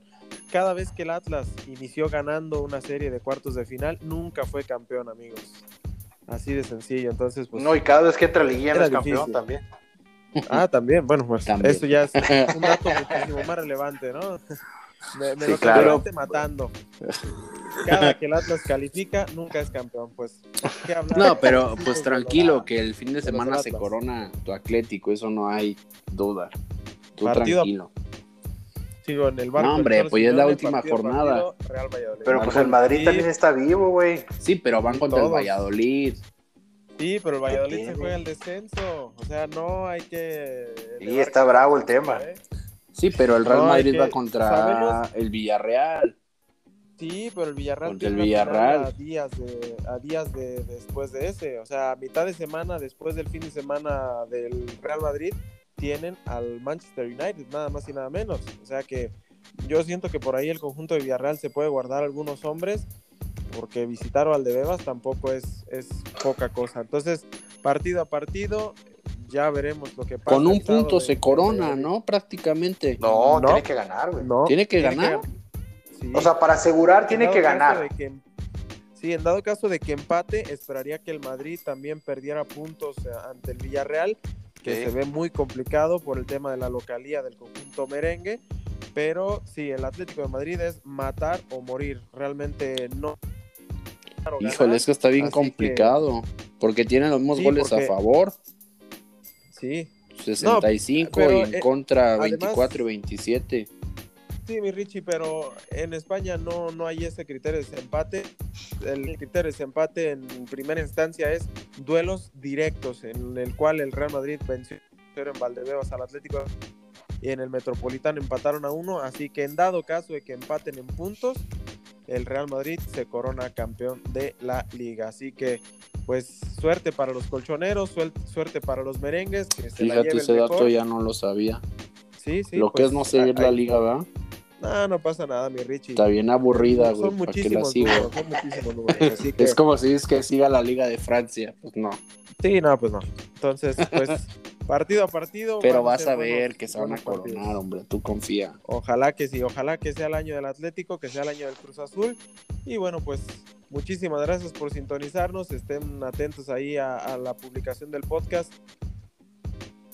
cada vez que el Atlas inició ganando una serie de cuartos de final, nunca fue campeón, amigos. Así de sencillo, entonces, pues... No, y cada vez que entra liguilla no es campeón también. Ah, también, bueno, pues También. eso ya es un dato muchísimo más relevante, ¿no? Me, me Sí, lo claro. matando. Cada que el Atlas califica, nunca es campeón, pues. No, pero pues tranquilo, que el fin de semana se corona tu Atlético, eso no hay duda. Tú Partido a- tranquilo. Sigo en el barco No, hombre, pues ya es la última jornada. partido, Real Valladolid. Pero pues el Madrid también está vivo, güey. Sí, pero van contra todos. el Valladolid. Sí, pero el Valladolid se juega el descenso. O sea, no hay que. Sí, elevar está bravo el cabeza, tema. ¿eh? Sí, pero el Real No, Madrid que- va contra sabemos- el Villarreal. Sí, pero el tiene Villarreal. a días de a días de después de ese, o sea, a mitad de semana después del fin de semana del Real Madrid tienen al Manchester United nada más y nada menos, o sea que yo siento que por ahí el conjunto de Villarreal se puede guardar algunos hombres porque visitar a Valdebebas tampoco es es poca cosa. Entonces, partido a partido ya veremos lo que pasa. Con un punto en- se corona, Valladolid. ¿no? Prácticamente. No, No. tiene que ganar, güey. No, ¿Tiene que ganar? sí. O sea, para asegurar tiene En que ganar. de que- sí, en dado caso de que empate, esperaría que el Madrid también perdiera puntos eh, ante el Villarreal, que Sí. se ve muy complicado por el tema de la localía del conjunto merengue. Pero sí, el Atlético de Madrid es matar o morir. Realmente no. Híjole, es que está bien así complicado. Porque tiene los mismos Sí, goles porque- a favor. Sí, 65 pero, y en eh, contra además- 24 y 27. Sí, mi Richie, pero en España no, no hay ese criterio de desempate. El criterio de desempate en primera instancia es duelos directos, en el cual el Real Madrid venció en Valdebebas al Atlético y en el Metropolitano empataron a uno. Así que en dado caso de que empaten en puntos, el Real Madrid se corona campeón de la liga. Así que, pues, suerte para los colchoneros, suerte para los merengues. Que se la Fíjate, ese dato ya no lo sabía. Sí, sí, lo que pues, es no seguir la liga, ¿verdad? No, no pasa nada, mi Richie. Está bien aburrida, güey. Son muchísimos números. Es como si dices que siga la liga de Francia. Pues no. sí, no, pues no. Entonces, pues, partido a partido. Pero vas a ver que se van a partidos. coronar, hombre, tú confía. Ojalá que sí, ojalá que sea el año del Atlético, que sea el año del Cruz Azul. Y bueno, pues muchísimas gracias por sintonizarnos. Estén atentos ahí a, a la publicación del podcast.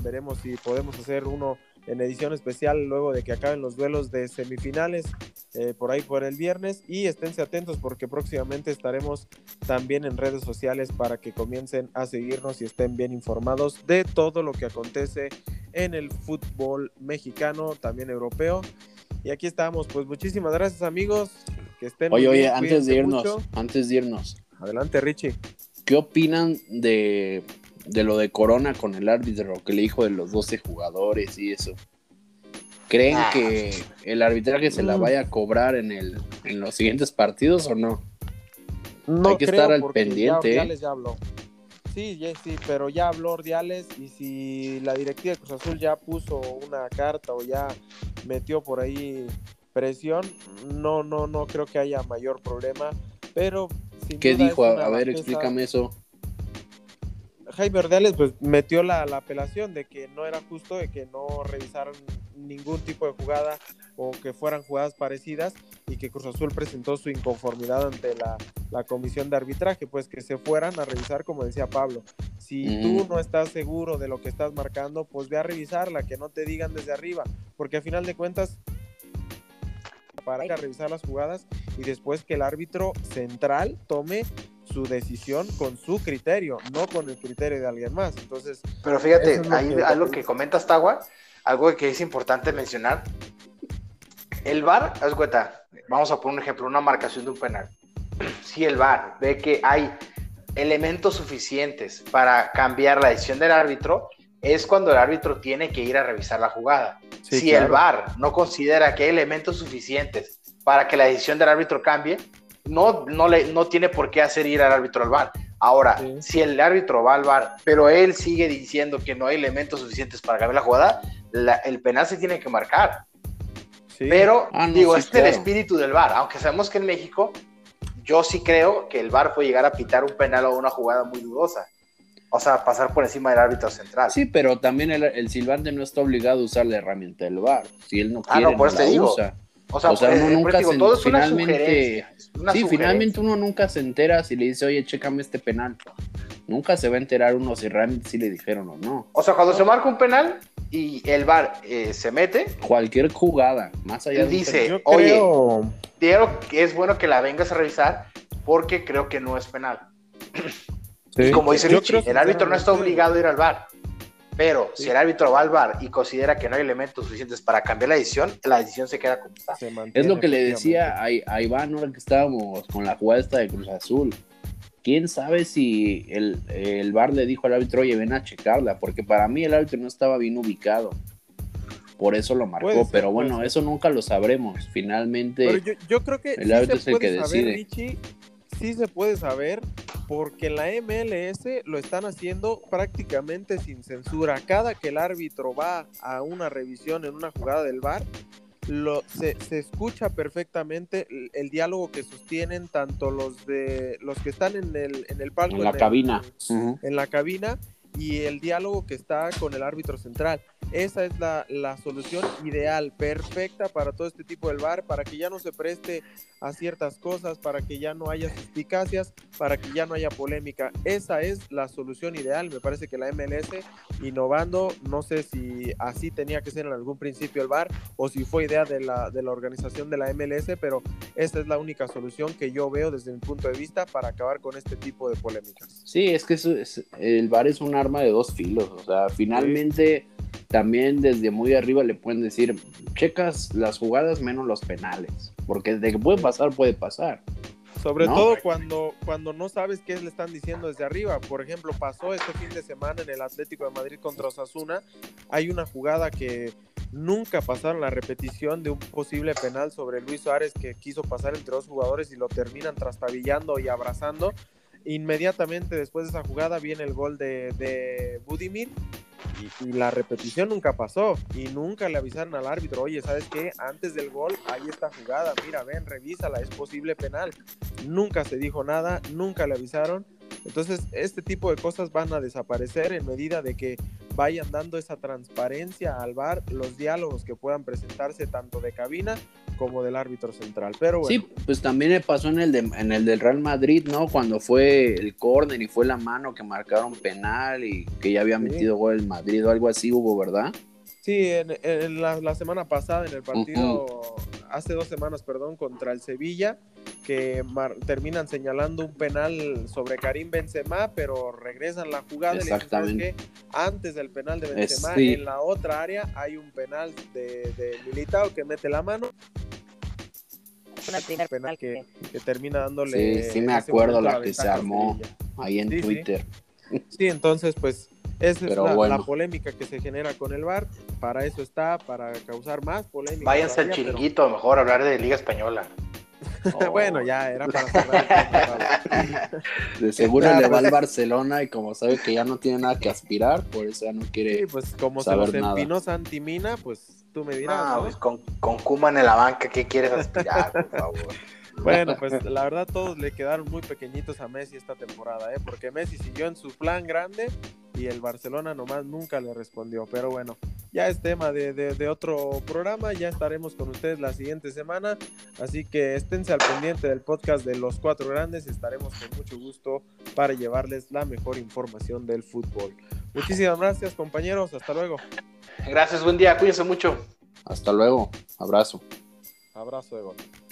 Veremos si podemos hacer uno en edición especial luego de que acaben los duelos de semifinales eh, por ahí por el viernes. Y esténse atentos porque próximamente estaremos también en redes sociales para que comiencen a seguirnos y estén bien informados de todo lo que acontece en el fútbol mexicano, también europeo. Y aquí estamos, pues muchísimas gracias amigos. Que estén muy Oye, oye, bien, antes de irnos, mucho. antes de irnos, Adelante, Richie. ¿qué opinan de, de lo de Corona con el árbitro que le dijo de los 12 jugadores y eso? ¿Creen Ah. que el arbitraje se la Mm. vaya a cobrar en, el, en los siguientes partidos o no? No Hay que estar al pendiente, Ya. Ordiales ya habló. Sí, ya- sí, pero ya habló Ordiales y si la directiva de Cruz Azul ya puso una carta o ya metió por ahí presión, no, no, no creo que haya mayor problema. Pero sin ¿Qué duda dijo? A, ver, bajeza. explícame eso. Jaime Ordiales pues metió la, la apelación de que no era justo, de que no revisaron ningún tipo de jugada o que fueran jugadas parecidas y que Cruz Azul presentó su inconformidad ante la, la comisión de arbitraje, pues que se fueran a revisar como decía Pablo. Si tú no estás seguro de lo que estás marcando, pues ve a revisarla, que no te digan desde arriba, porque a final de cuentas para revisar las jugadas y después que el árbitro central tome su decisión con su criterio, no con el criterio de alguien más. Entonces, Pero fíjate, es lo ahí que- algo que comentas, Tagua, algo que es importante mencionar. El VAR, haz cuenta, vamos a poner un ejemplo, una marcación de un penal. Si el VAR ve que hay elementos suficientes para cambiar la decisión del árbitro, es cuando el árbitro tiene que ir a revisar la jugada. Sí, si claro. el VAR no considera que hay elementos suficientes para que la decisión del árbitro cambie, no, no, le, no tiene por qué hacer ir al árbitro al VAR. Ahora, Sí. si el árbitro va al VAR, pero él sigue diciendo que no hay elementos suficientes para cambiar la jugada, la- el penal se tiene que marcar. sí, Pero, Ah, no, digo, sí, este es el espíritu del VAR, aunque sabemos que en México, yo sí creo que el VAR puede llegar a pitar un penal o una jugada muy dudosa. O sea, pasar por encima del árbitro central. Sí, pero también el, el silbante no está obligado a usar la herramienta del VAR. Si él no Ah, quiere, no, por eso la te digo. usa. O sea, O sea, uno eh, nunca digo, se- todo es una finalmente- sugerencia. es una sí, sugerencia. finalmente uno nunca se entera si le dice, oye, chécame este penal. Nunca se va a enterar uno si realmente sí le dijeron o no. O sea, cuando se marca un penal y el VAR eh, se mete, Cualquier jugada, más allá Él de un dice, yo oye, creo, quiero que es bueno que la vengas a revisar porque creo que no es penal. sí, Y como dice Richie, el árbitro no está obligado a ir al VAR. Pero Sí. si el árbitro va al VAR y considera que no hay elementos suficientes para cambiar la decisión, la decisión se queda como está. Es lo que le decía a, a Iván ahora que estábamos con la jugada esta de Cruz Azul. ¿Quién sabe si el, el VAR le dijo al árbitro, oye, ven a checarla? Porque para mí el árbitro no estaba bien ubicado. Por eso lo marcó. Ser, pero bueno, eso nunca lo sabremos. Finalmente, Pero yo, yo creo que el sí árbitro se es el que saber, decide. Richie, sí se puede saber porque la MLS lo están haciendo prácticamente sin censura. Cada que el árbitro va a una revisión en una jugada del VAR, lo, se, se escucha perfectamente el, el diálogo que sostienen tanto los de los que están en el, en el palco, en la el- cabina. En la cabina y el diálogo que está con el árbitro central. Esa es la, la solución ideal, perfecta para todo este tipo del VAR, para que ya no se preste a ciertas cosas, para que ya no haya suspicacias, para que ya no haya polémica. Esa es la solución ideal. Me parece que la MLS innovando, no sé si así tenía que ser en algún principio el VAR o si fue idea de la, de la organización de la MLS, pero esta es la única solución que yo veo desde mi punto de vista para acabar con este tipo de polémicas. Sí, es que es- el VAR es un arma de dos filos. O sea, finalmente también desde muy arriba le pueden decir, checas las jugadas menos los penales. Porque de que puede pasar, puede pasar. Sobre No. todo cuando, cuando no sabes qué le están diciendo desde arriba. Por ejemplo, pasó este fin de semana en el Atlético de Madrid contra Osasuna. Hay una jugada que nunca pasaron la repetición de un posible penal sobre Luis Suárez que quiso pasar entre dos jugadores y lo terminan trastabillando y abrazando. Inmediatamente después de esa jugada viene el gol de, de Budimir y, la repetición nunca pasó y nunca le avisaron al árbitro, oye, ¿sabes qué? Antes del gol hay esta jugada, mira, ven, revísala, es posible penal. Nunca se dijo nada, nunca le avisaron. Entonces, este tipo de cosas van a desaparecer en medida de que vayan dando esa transparencia al VAR, los diálogos que puedan presentarse tanto de cabina como del árbitro central. Pero bueno. Sí, pues también pasó en el, de, en el del Real Madrid, ¿no? Cuando fue el córner y fue la mano que marcaron penal y que ya había Sí. metido gol el Madrid o algo así hubo, ¿verdad? Sí, en, en la, la semana pasada, en el partido, hace dos semanas, perdón, contra el Sevilla, que mar- terminan señalando un penal sobre Karim Benzema, pero regresan la jugada y le dicen, ¿sabes Exactamente. qué? Antes del penal de Es- Benzema, sí. en la otra área hay un penal de, de Militao que mete la mano. Una primer penal que, que termina dándole. Sí, sí me acuerdo la que se armó. Ahí en Sí, sí. Twitter. Sí, entonces, pues, esa es Pero la, bueno. la polémica que se genera con el VAR. Para eso está, para causar más polémica. Váyanse al todavía, pero- mejor hablar de Liga Española. bueno, ya era para cerrar el tema, Raúl. De seguro le va al Barcelona y como sabe que ya no tiene nada que aspirar, por eso ya no quiere. Sí, pues como se saber los nada. empinó Santi Mina, pues tú me dirás, ¿no? pues con, con Kuman en la banca, ¿qué quieres aspirar, por favor? Bueno, pues la verdad todos le quedaron muy pequeñitos a Messi esta temporada, ¿eh? Porque Messi siguió en su plan grande y el Barcelona nomás nunca le respondió. Pero bueno, ya es tema de, de- de otro programa, ya estaremos con ustedes la siguiente semana. Así que esténse al pendiente del podcast de Los Cuatro Grandes, estaremos con mucho gusto para llevarles la mejor información del fútbol. Muchísimas gracias compañeros, hasta luego. Gracias, buen día, cuídense mucho. Hasta luego. Abrazo. Abrazo de gol.